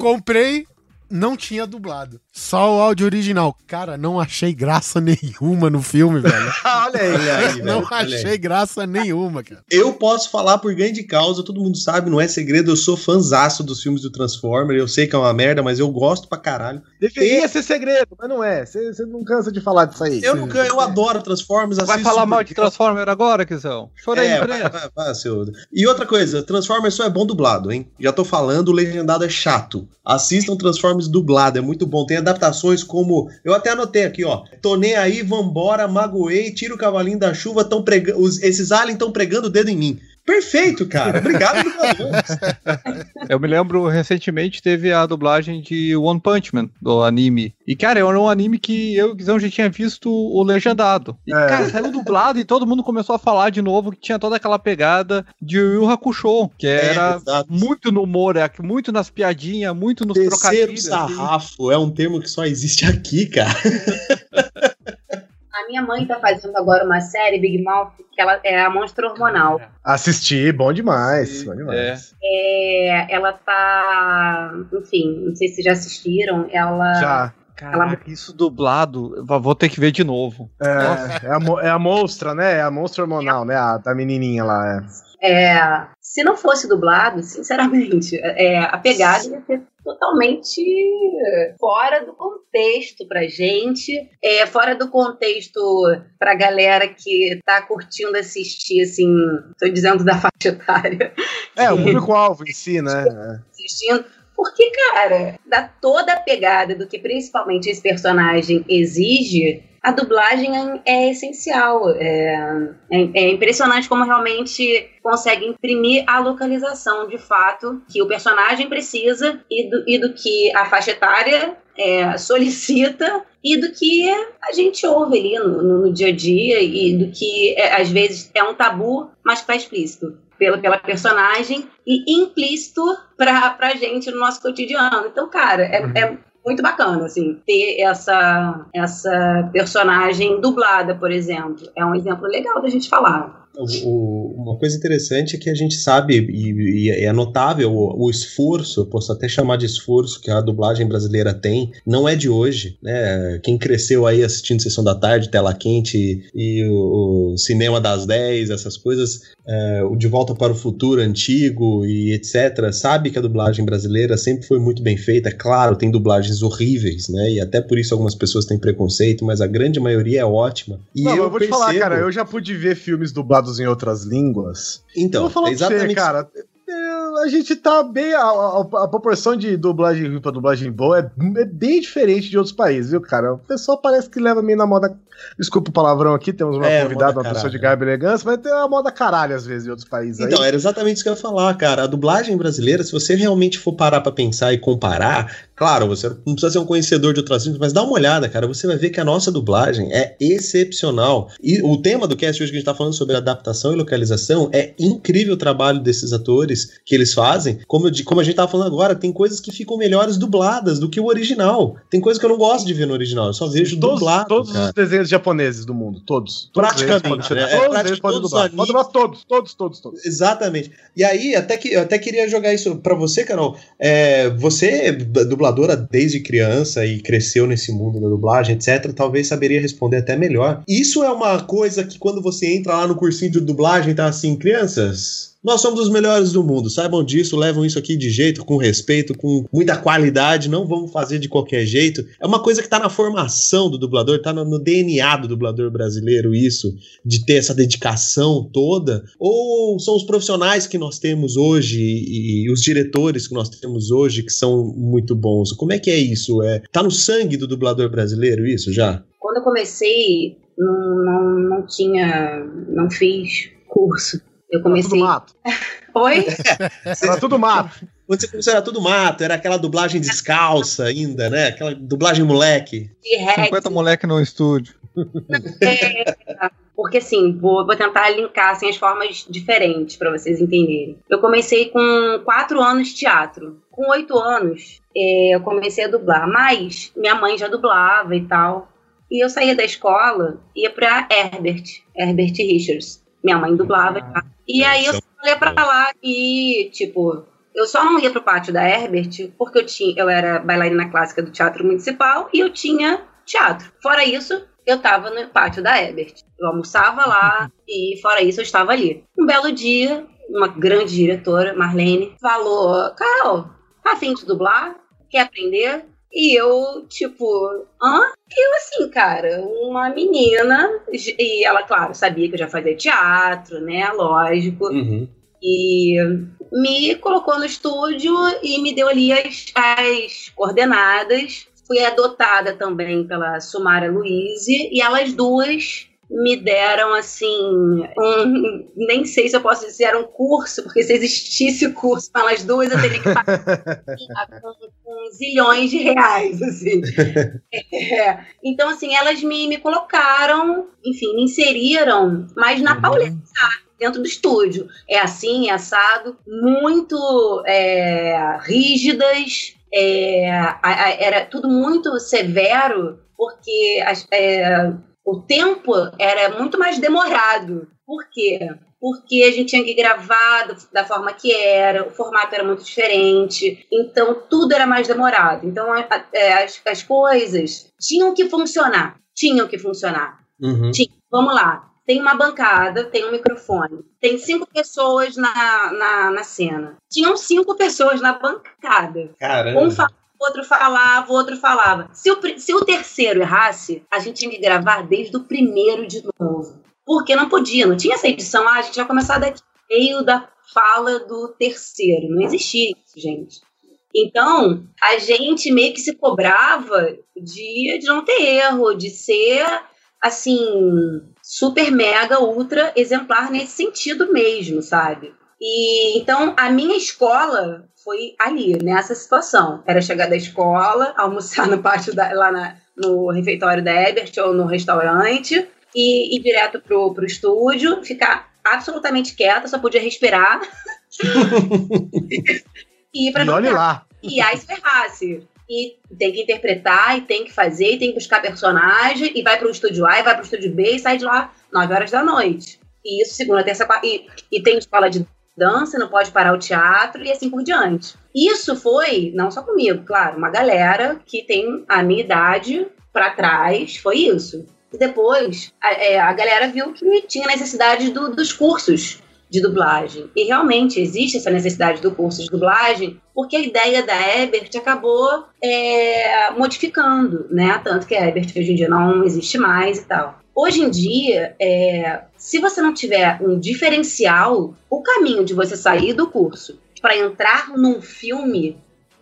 Comprei, não tinha dublado. Só o áudio original. Cara, não achei graça nenhuma no filme, velho. olha aí, Olha aí, não velho, achei aí. graça nenhuma, cara. Eu posso falar por ganho de causa, todo mundo sabe, não é segredo, eu sou fanzaço dos filmes do Transformer, eu sei que é uma merda, mas eu gosto pra caralho. Deveria ser segredo, mas não é. Você não cansa de falar disso aí. Eu nunca, eu adoro Transformers, Vai falar mal de Transformer agora, Kizão? Chorei É, vai, frente. vai, vai, seu. E outra coisa, Transformers só é bom dublado, hein? Já tô falando, o legendado é chato. Assistam Transformers dublado, é muito bom. Tem adaptações como. Eu até anotei aqui, ó. Tô nem aí, vambora, magoei, tira o cavalinho da chuva, tão pregando. Esses aliens estão pregando o dedo em mim. Perfeito, cara. Obrigado. Eu me lembro, recentemente teve a dublagem de One Punch Man, do anime. E, cara, era um anime que eu e o Guizão já tinha visto o legendado. E, É. cara, saiu dublado e todo mundo começou a falar de novo que tinha toda aquela pegada de Yu Yu Hakusho, que era exato. muito no humor, é, muito nas piadinhas, muito nos Terceiro trocadilhos. assim. sarrafo é um termo que só existe aqui, cara. A minha mãe tá fazendo agora uma série, Big Mouth, que ela é a Monstro Hormonal. Assisti, bom demais. Bom demais. É, ela tá. Enfim, não sei se já assistiram. Ela. Já. Caraca, isso dublado, vou ter que ver de novo. É, é, a, é a monstra, né? É a monstra hormonal, né? A da menininha lá. É. É, se não fosse dublado, sinceramente, é, a pegada ia ser totalmente fora do contexto pra gente, é, fora do contexto pra galera que tá curtindo assistir, assim, tô dizendo da faixa etária, É, o público-alvo em si, né? assistindo. Porque, cara, dá toda a pegada do que principalmente esse personagem exige, a dublagem é, é essencial. É, é, é, impressionante como realmente consegue imprimir a localização de fato que o personagem precisa e do, e do que a faixa etária é, solicita e do que a gente ouve ali no, no, no dia a dia e do que é, às vezes é um tabu, mas está explícito pela, pela personagem e implícito para a gente no nosso cotidiano. Então, cara, é, uhum. é muito bacana, assim, ter essa, essa personagem dublada, por exemplo. É um exemplo legal da gente falar. O, uma coisa interessante é que a gente sabe, e, e é notável o, o, esforço, posso até chamar de esforço, que a dublagem brasileira tem, não é de hoje, né? Quem cresceu aí assistindo Sessão da Tarde, Tela Quente e o, Cinema das 10, essas coisas, é, o De Volta para o Futuro antigo e etc., sabe que a dublagem brasileira sempre foi muito bem feita. É claro, tem dublagens horríveis, né? E até por isso algumas pessoas têm preconceito, mas a grande maioria é ótima. E não, eu, eu vou percebo... te falar, cara, eu já pude ver filmes dublados dublados em outras línguas. Então, eu vou falar exatamente. Você, cara, é, a gente tá bem. A, a, a proporção de dublagem ruim pra dublagem boa é, é, bem diferente de outros países, viu, cara? O pessoal parece que leva meio na moda Desculpa o palavrão aqui, temos uma é, convidada, uma pessoa de garbo e elegância, mas tem uma moda caralho às vezes em outros países. Então, aí. era exatamente isso que eu ia falar, cara. A dublagem brasileira, se você realmente for parar pra pensar e comparar, claro, você não precisa ser um conhecedor de outras línguas, mas dá uma olhada, cara. Você vai ver que a nossa dublagem é excepcional. E o tema do cast hoje que a gente tá falando sobre adaptação e localização é incrível o trabalho desses atores que eles fazem. Como, eu, como a gente tava falando agora, tem coisas que ficam melhores dubladas do que o original. Tem coisas que eu não gosto de ver no original, eu só vejo todos, dublado. Todos cara. os desenhos japoneses do mundo, todos. todos praticamente, eles? Todos é, eles podem dublar. Pode dublar todos, todos, todos, todos. Exatamente. E aí, até que eu até queria jogar isso para você, Carol. É, você é dubladora desde criança e cresceu nesse mundo da dublagem, etc. Talvez saberia responder até melhor. Isso é uma coisa que quando você entra lá no cursinho de dublagem, tá assim, crianças, nós somos os melhores do mundo, saibam disso, levam isso aqui de jeito, com respeito, com muita qualidade, não vamos fazer de qualquer jeito. É uma coisa que está na formação do dublador, está no, DNA do dublador brasileiro, isso, de ter essa dedicação toda. Ou são os profissionais que nós temos hoje e, e os diretores que nós temos hoje que são muito bons? Como é que é isso? É, tá no sangue do dublador brasileiro isso já? Quando eu comecei, não, não, não tinha, não fiz curso eu comecei. Era tudo mato. Oi? era tudo mato. Quando você começou era tudo mato, era aquela dublagem descalça ainda, né? Aquela dublagem moleque. De 50 moleque no estúdio. É, porque assim, vou, vou tentar linkar assim, as formas diferentes para vocês entenderem. Eu comecei com quatro anos de teatro. Com oito anos, é, eu comecei a dublar, mas minha mãe já dublava e tal. E eu saía da escola, ia pra Herbert, Herbert Richards. Minha mãe dublava. Ah. E aí eu olhei pra lá e, tipo, eu só não ia pro pátio da Herbert porque eu tinha, eu era bailarina clássica do Teatro Municipal e eu tinha teatro. Fora isso, eu tava no pátio da Herbert. Eu almoçava lá e fora isso eu estava ali. Um belo dia, uma grande diretora, Marlene, falou: "Carol, tá afim de dublar? Quer aprender?" E eu, tipo, hã? Eu, assim, cara, uma menina, e ela, claro, sabia que eu já fazia teatro, né? Lógico. Uhum. E me colocou no estúdio e me deu ali as, as coordenadas. Fui adotada também pela Sumara Luiz e elas duas me deram assim um, nem sei se eu posso dizer era um curso porque se existisse curso para elas duas eu teria que pagar com, com, zilhões de reais assim é. então assim elas me, me colocaram enfim me inseriram mas na uhum. paulista dentro do estúdio é assim é assado muito é, rígidas é, era tudo muito severo porque as, é, o tempo era muito mais demorado. Por quê? Porque a gente tinha que gravar da forma que era, o formato era muito diferente, então tudo era mais demorado. Então a, a, é, as, as coisas tinham que funcionar, tinham que funcionar. Uhum. Tinha. Vamos lá, tem uma bancada, tem um microfone, tem cinco pessoas na, na, na cena. Tinham cinco pessoas na bancada. Caramba. Um falava outro falava, o outro falava. Se o, se o terceiro errasse, a gente tinha que gravar desde o primeiro de novo. Porque não podia, não tinha essa edição. Ah, a gente vai começar daqui meio da fala do terceiro. Não existia isso, gente. Então, a gente meio que se cobrava de, de não ter erro, de ser, assim, super, mega, ultra exemplar nesse sentido mesmo, sabe? E então a minha escola foi ali, nessa situação. Era chegar da escola, almoçar no pátio da, lá na, no refeitório da Ebert ou no restaurante e ir direto pro, pro estúdio, ficar absolutamente quieta, só podia respirar. e ir pra e olhe lá. E aí se ferrasse. E tem que interpretar, e tem que fazer, e tem que buscar personagem, e vai pro estúdio A, e vai pro estúdio B, e sai de lá 9 horas da noite. E isso, segunda, terça, quarta. E, e tem escola de dança, não pode parar o teatro, e assim por diante. Isso foi, não só comigo, claro, uma galera que tem a minha idade para trás, foi isso. E depois, a, é, a galera viu que tinha necessidade do, dos cursos de dublagem. E realmente existe essa necessidade do curso de dublagem, porque a ideia da Ebert acabou é, modificando, né? Tanto que a Ebert hoje em dia não existe mais e tal. Hoje em dia, é, se você não tiver um diferencial, o caminho de você sair do curso para entrar num filme,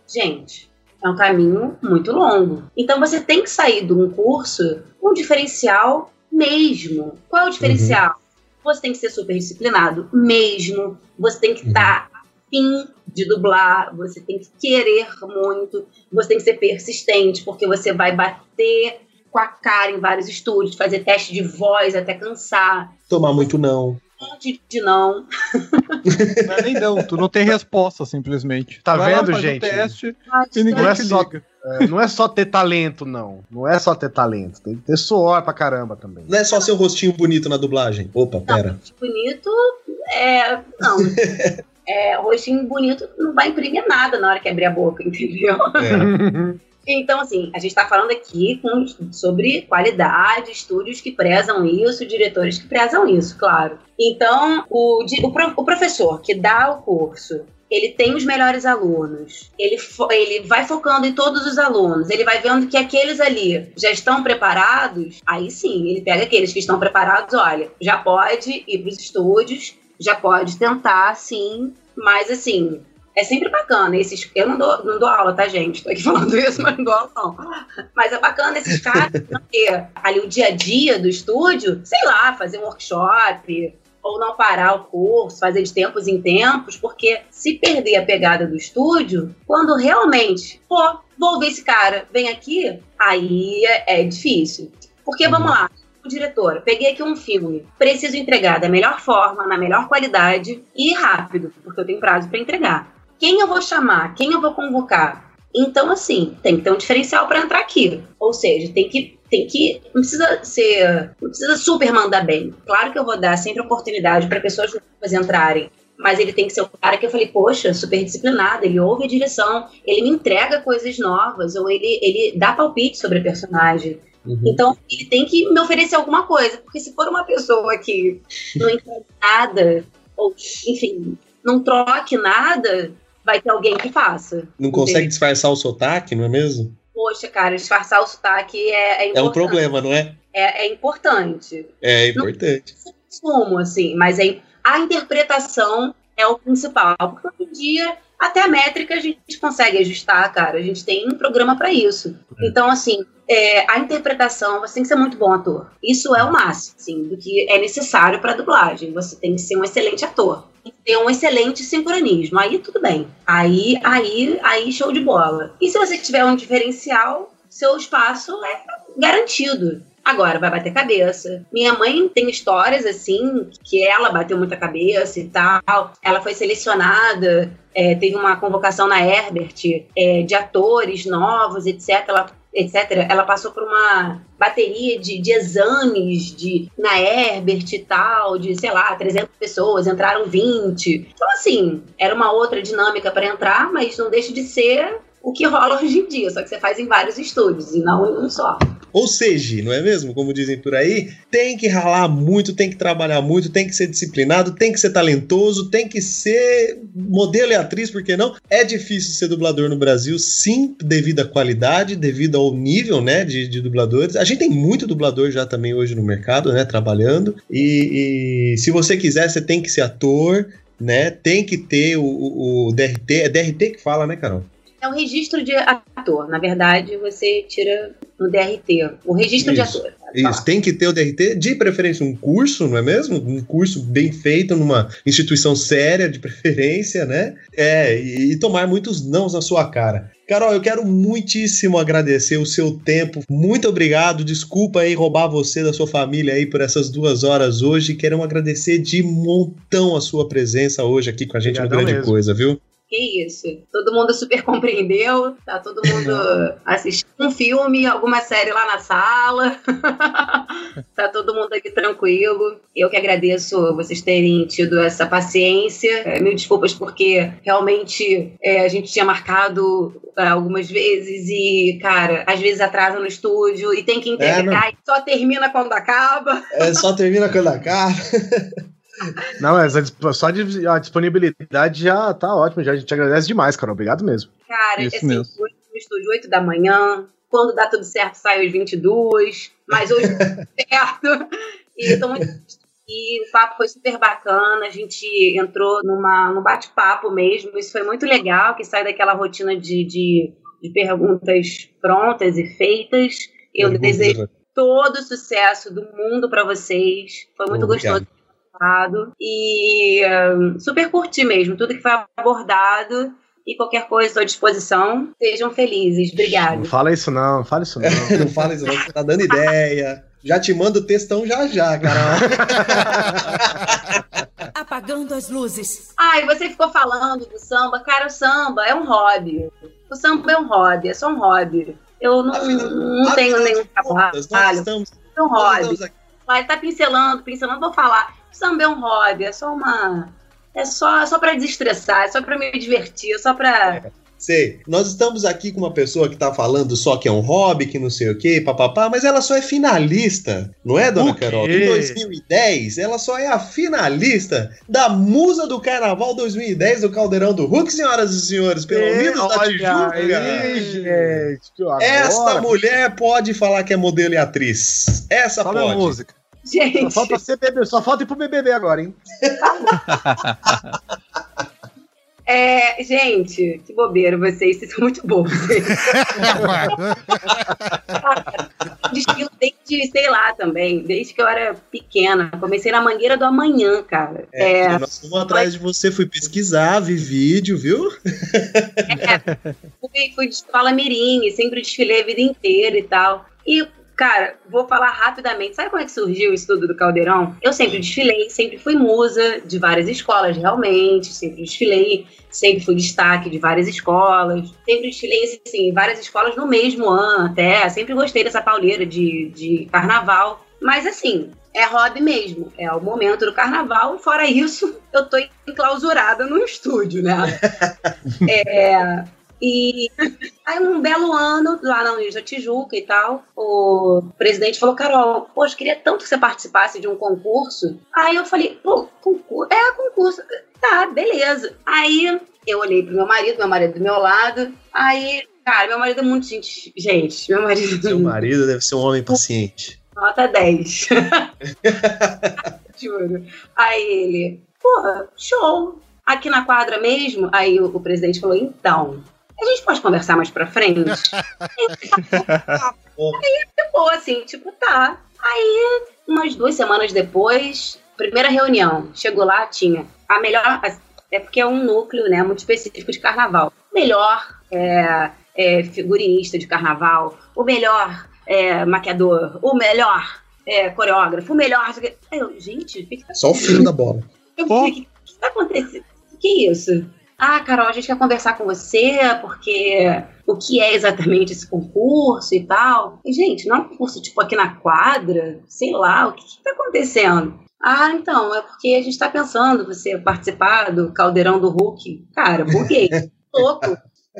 gente, é um caminho muito longo. Então você tem que sair de um curso com um diferencial mesmo. Qual é o diferencial? Uhum você tem que ser super disciplinado mesmo, você tem que estar tá afim de dublar, você tem que querer muito, você tem que ser persistente, porque você vai bater com a cara em vários estúdios, fazer teste de voz até cansar. Tomar muito não. De, de não. Não é nem não, tu não tem resposta, simplesmente. Tá vai vendo, lá, gente? Um teste e ninguém não é só, é, não é só ter talento, não. Não é só ter talento. Tem que ter suor pra caramba também. Não é só ser um rostinho bonito na dublagem. Opa, pera. Não, bonito é. Não. é, rostinho bonito não vai imprimir nada na hora que abrir a boca, entendeu? É. Então, assim, a gente está falando aqui com, sobre qualidade, estúdios que prezam isso, diretores que prezam isso, claro. Então, o, o, o professor que dá o curso, ele tem os melhores alunos, ele, ele vai focando em todos os alunos, ele vai vendo que aqueles ali já estão preparados, aí sim, ele pega aqueles que estão preparados, olha, já pode ir para os estúdios, já pode tentar, sim, mas assim, é sempre bacana. Esses, eu não dou, não dou aula, tá, gente? Tô aqui falando isso, mas não dou aula, não. Mas é bacana esses caras, porque ali o dia a dia do estúdio, sei lá, fazer um workshop, ou não parar o curso, fazer de tempos em tempos, porque se perder a pegada do estúdio, quando realmente, pô, vou ver esse cara, vem aqui, aí é, é difícil. Porque, vamos lá, diretora, peguei aqui um filme, preciso entregar da melhor forma, na melhor qualidade e rápido, porque eu tenho prazo para entregar quem eu vou chamar, quem eu vou convocar. Então, assim, tem que ter um diferencial para entrar aqui. Ou seja, tem que, tem que. Não precisa ser. Não precisa super mandar bem. Claro que eu vou dar sempre oportunidade para pessoas novas entrarem. Mas ele tem que ser o cara que eu falei, poxa, super disciplinado, ele ouve a direção, ele me entrega coisas novas, ou ele, ele dá palpite sobre a personagem. Uhum. Então, ele tem que me oferecer alguma coisa, porque se for uma pessoa que não entende nada, ou, enfim, não troque nada, vai ter alguém que faça. Não consegue disfarçar o sotaque, não é mesmo? Poxa, cara, disfarçar o sotaque é, é importante. É um problema, não é? É, é importante. É importante. Não consumo, assim, mas é, a interpretação é o principal. Porque hoje em dia, até a métrica a gente consegue ajustar, cara. A gente tem um programa para isso. É. Então, assim, é, a interpretação, você tem que ser muito bom ator. Isso é o máximo, assim, do que é necessário para dublagem. Você tem que ser um excelente ator ter um excelente sincronismo. Aí tudo bem. Aí, aí, aí show de bola. E se você tiver um diferencial, seu espaço é garantido. Agora vai bater cabeça. Minha mãe tem histórias assim que ela bateu muita cabeça e tal. Ela foi selecionada, é, teve uma convocação na Herbert é, de atores novos, etc. Ela etc., ela passou por uma bateria de, de exames de, na Herbert e tal, de, sei lá, 300 pessoas, entraram 20. Então, assim, era uma outra dinâmica para entrar, mas não deixa de ser o que rola hoje em dia, só que você faz em vários estúdios e não em um só. Ou seja, não é mesmo? Como dizem por aí, tem que ralar muito, tem que trabalhar muito, tem que ser disciplinado, tem que ser talentoso, tem que ser modelo e atriz, por que não? É difícil ser dublador no Brasil, sim, devido à qualidade, devido ao nível, né, de, de dubladores. A gente tem muito dublador já também hoje no mercado, né, trabalhando. E, e se você quiser, você tem que ser ator, né? Tem que ter o, o, o DRT, é DRT que fala, né, Carol? É o registro de ator. Na verdade, você tira no DRT. O registro Isso. de ator. Isso, tem que ter o DRT, de preferência um curso, não é mesmo? Um curso bem feito numa instituição séria, de preferência, né? É, e, e tomar muitos nãos na sua cara. Carol, eu quero muitíssimo agradecer o seu tempo. Muito obrigado. Desculpa aí roubar você da sua família aí por essas duas horas hoje. Queremos agradecer de montão a sua presença hoje aqui com a gente Obrigadão no Grande mesmo. Coisa, viu? Que isso. Todo mundo super compreendeu. Tá todo mundo assistindo um filme, alguma série lá na sala. tá todo mundo aqui tranquilo. Eu que agradeço vocês terem tido essa paciência. É, mil desculpas porque realmente é, a gente tinha marcado é, algumas vezes e, cara, às vezes atrasa no estúdio e tem que integrar e só termina quando acaba. É, só termina quando acaba. Não, mas só a disponibilidade já tá ótimo. Já, a gente agradece demais, Carol. Obrigado mesmo. Cara, Isso assim, mesmo. hoje no estúdio 8 da manhã, quando dá tudo certo, sai às 22, mas hoje certo. E tô muito e o papo foi super bacana, a gente entrou numa, num bate-papo mesmo, isso foi muito legal, que sai daquela rotina de, de, de perguntas prontas e feitas. Eu Perguntas, desejo todo o sucesso do mundo para vocês, foi muito Obrigado. gostoso participado. E hum, super curti mesmo tudo que foi abordado. E qualquer coisa, estou à disposição. Sejam felizes. Obrigada. Não fala isso não, não fala isso não. não fala isso não, você tá dando ideia. Já te mando o textão já já, Carol. Apagando as luzes. Ai, você ficou falando do samba. Cara, o samba é um hobby. O samba é um hobby, é só um hobby. Eu não, não tenho nenhum trabalho. estamos- É um nós hobby. estamos aqui. Vai, tá pincelando, pincelando, vou falar. Samba é um hobby, é só uma. É só, só pra desestressar, é só pra me divertir, é só pra. Sei, nós estamos aqui com uma pessoa que tá falando só que é um hobby, que não sei o que, papapá, mas ela só é finalista, não é, dona quê? Carol? Em 2010, ela só é a finalista da Musa do Carnaval 2010 do Caldeirão do Hulk, senhoras e senhores, pelo É, menos da olha Tijuca. aí, gente. Esta mulher pode falar que é modelo e atriz. Essa Sobe a pode. música. Gente. Só falta ser bebê, só falta ir pro BBB agora, hein? É, gente, que bobeira vocês, vocês são muito bobos. Desfilo desde, sei lá, também, desde que eu era pequena. Comecei na Mangueira do Amanhã, cara. É, É, nós fomos atrás de você, fui pesquisar, vi vídeo, viu? fui, fui de escola mirim, sempre desfilei a vida inteira e tal. E, cara, vou falar rapidamente. Sabe como é que surgiu o estudo do Caldeirão? Eu sempre desfilei, sempre fui musa de várias escolas, realmente. Sempre desfilei, sempre fui destaque de várias escolas. Sempre desfilei, assim, várias escolas no mesmo ano até. Sempre gostei dessa pauleira de, de carnaval. Mas, assim, é hobby mesmo. É o momento do carnaval. Fora isso, eu tô enclausurada no estúdio, né? É, e aí, um belo ano, lá na Unida Tijuca e tal, o presidente falou: Carol, poxa, queria tanto que você participasse de um concurso. Aí eu falei: pô, concurso? É, concurso. Tá, beleza. Aí eu olhei pro meu marido, meu marido do meu lado. Aí, cara, meu marido é muito gente. Gente, meu marido. Seu marido deve ser um homem paciente. Nota 10. Juro. Aí ele, porra, show. Aqui na quadra mesmo, aí o, o presidente falou, então, a gente pode conversar mais pra frente? aí ficou assim, tipo, tá. Aí, umas duas semanas depois, primeira reunião, chegou lá, tinha a melhor. É porque é um núcleo, né, muito específico de carnaval. Melhor é, é, figurinista de carnaval, o melhor é, maquiador, o melhor é, coreógrafo, o melhor. Aí eu, gente, o que, que tá Só o fio da bola. eu o que, que tá acontecendo? O que é isso? Ah, Carol, a gente quer conversar com você, porque o que é exatamente esse concurso e tal? E, gente, não é um concurso tipo aqui na quadra, sei lá, o que, que tá acontecendo? Ah, então, é porque a gente tá pensando você participar do Caldeirão do Hulk. Cara, buguei. Louco.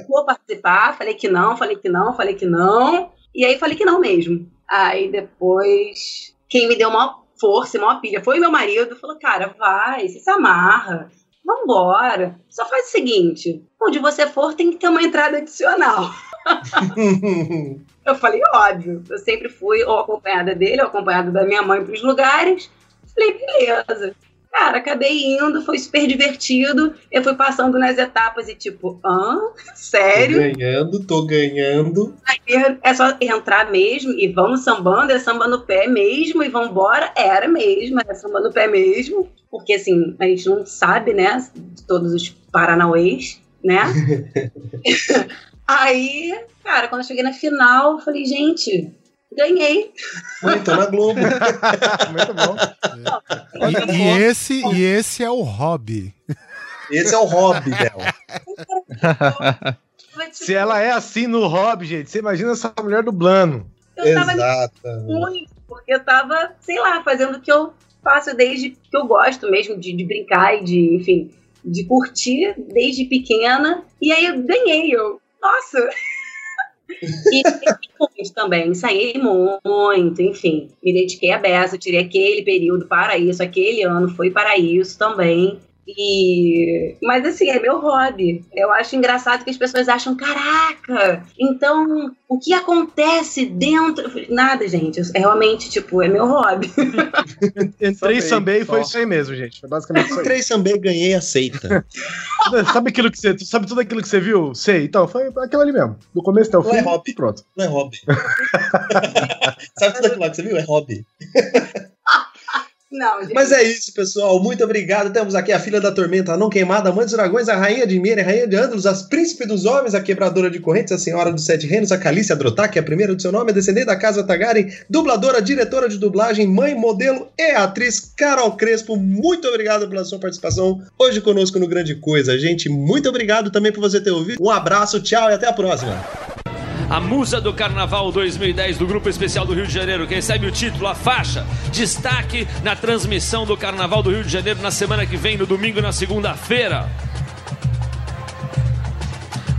Vou participar, falei que não, falei que não, falei que não. E aí falei que não mesmo. Aí depois, quem me deu maior força maior pilha foi meu marido. Falou, cara, vai, você se amarra. Vambora. Só faz o seguinte: onde você for, tem que ter uma entrada adicional. Eu falei, óbvio. Eu sempre fui ou acompanhada dele, ou acompanhada da minha mãe pros lugares. Falei, beleza. Cara, acabei indo, foi super divertido. Eu fui passando nas etapas e tipo, hã? Sério? Tô ganhando, tô ganhando. Aí é só entrar mesmo e vamos sambando, é samba no pé mesmo e vambora. Era mesmo, era samba no pé mesmo. Porque assim, a gente não sabe, né, de todos os paranauês, né? Aí, cara, quando eu cheguei na final, eu falei, gente, ganhei. Muito na Globo. Muito bom. E, e esse, e esse é o hobby. Esse é o hobby dela. Se ela é assim no hobby, gente, você imagina essa mulher dublando. Eu tava muito, porque eu tava, sei lá, fazendo o que eu faço desde que eu gosto mesmo de, de brincar e de, enfim, de curtir desde pequena. E aí eu ganhei, eu, nossa! e muito também, ensaiei muito, enfim, me dediquei a beça, tirei aquele período para isso, aquele ano foi para isso também. E... Mas assim, é meu hobby. Eu acho engraçado que as pessoas acham, caraca, então o que acontece dentro. Nada, gente. É realmente, tipo, é meu hobby. Entrei, sambei e foi isso aí mesmo, gente. Foi basicamente isso. Entrei, sambei, ganhei, aceita. sabe aquilo que você. Sabe tudo aquilo que você viu? Sei. Então, foi aquilo ali mesmo. Do começo até o Não fim. é hobby. Pronto. Não é hobby. sabe tudo aquilo lá que você viu? É hobby. Não, gente. Mas é isso, pessoal. Muito obrigado. Temos aqui a filha da tormenta, a não queimada, a mãe dos dragões, a rainha de Mira, a rainha de Andros, as príncipe dos homens, a quebradora de correntes, a senhora dos sete reinos, a Calícia Drotak, a primeira do seu nome, a descendente da casa Tagaren, dubladora, diretora de dublagem, mãe, modelo e atriz Carol Crespo. Muito obrigado pela sua participação hoje conosco no Grande Coisa. Gente, muito obrigado também por você ter ouvido. Um abraço, tchau e até a próxima. A musa do Carnaval 2010 do Grupo Especial do Rio de Janeiro, que recebe o título, a faixa. Destaque na transmissão do Carnaval do Rio de Janeiro na semana que vem, no domingo e na segunda-feira.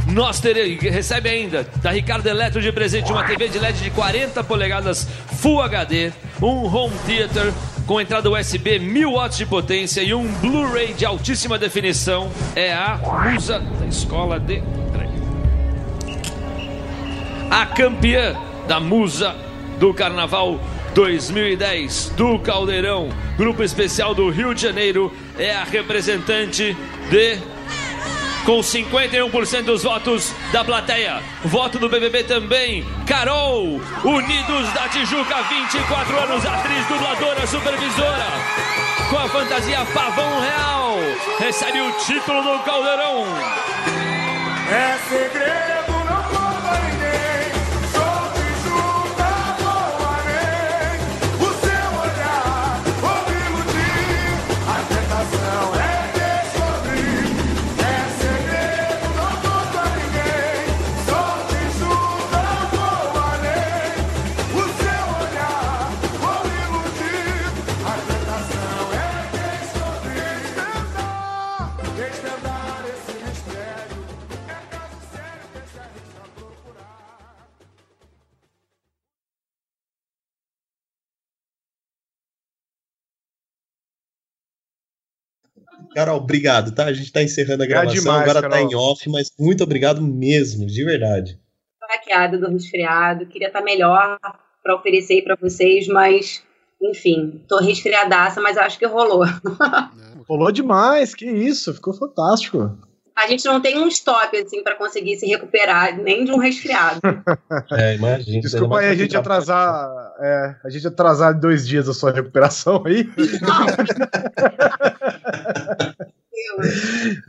Nós teremos, recebe ainda da Ricardo Eletro de presente uma TV de LED de 40 polegadas Full HD, um home theater com entrada USB 1000 watts de potência e um Blu-ray de altíssima definição. É a musa da escola de a campeã da musa do Carnaval 2010 do Caldeirão, grupo especial do Rio de Janeiro, é a representante de com 51% dos votos da plateia. Voto do BBB também, Carol, Unidos da Tijuca, 24 anos, atriz, dubladora, supervisora. Com a fantasia Pavão Real, recebe o título do Caldeirão. É segredo, Carol, obrigado, tá? A gente tá encerrando a gravação, demais, agora tá Carol. em off, mas muito obrigado mesmo, de verdade. Tô hackeada do resfriado, queria estar melhor pra oferecer aí pra vocês, mas enfim, tô resfriadaça, mas acho que rolou. Rolou demais, que isso, ficou fantástico. A gente não tem um stop assim pra conseguir se recuperar, nem de um resfriado. É, imagina. Desculpa aí a gente atrasar. É, a gente atrasar dois dias a sua recuperação aí.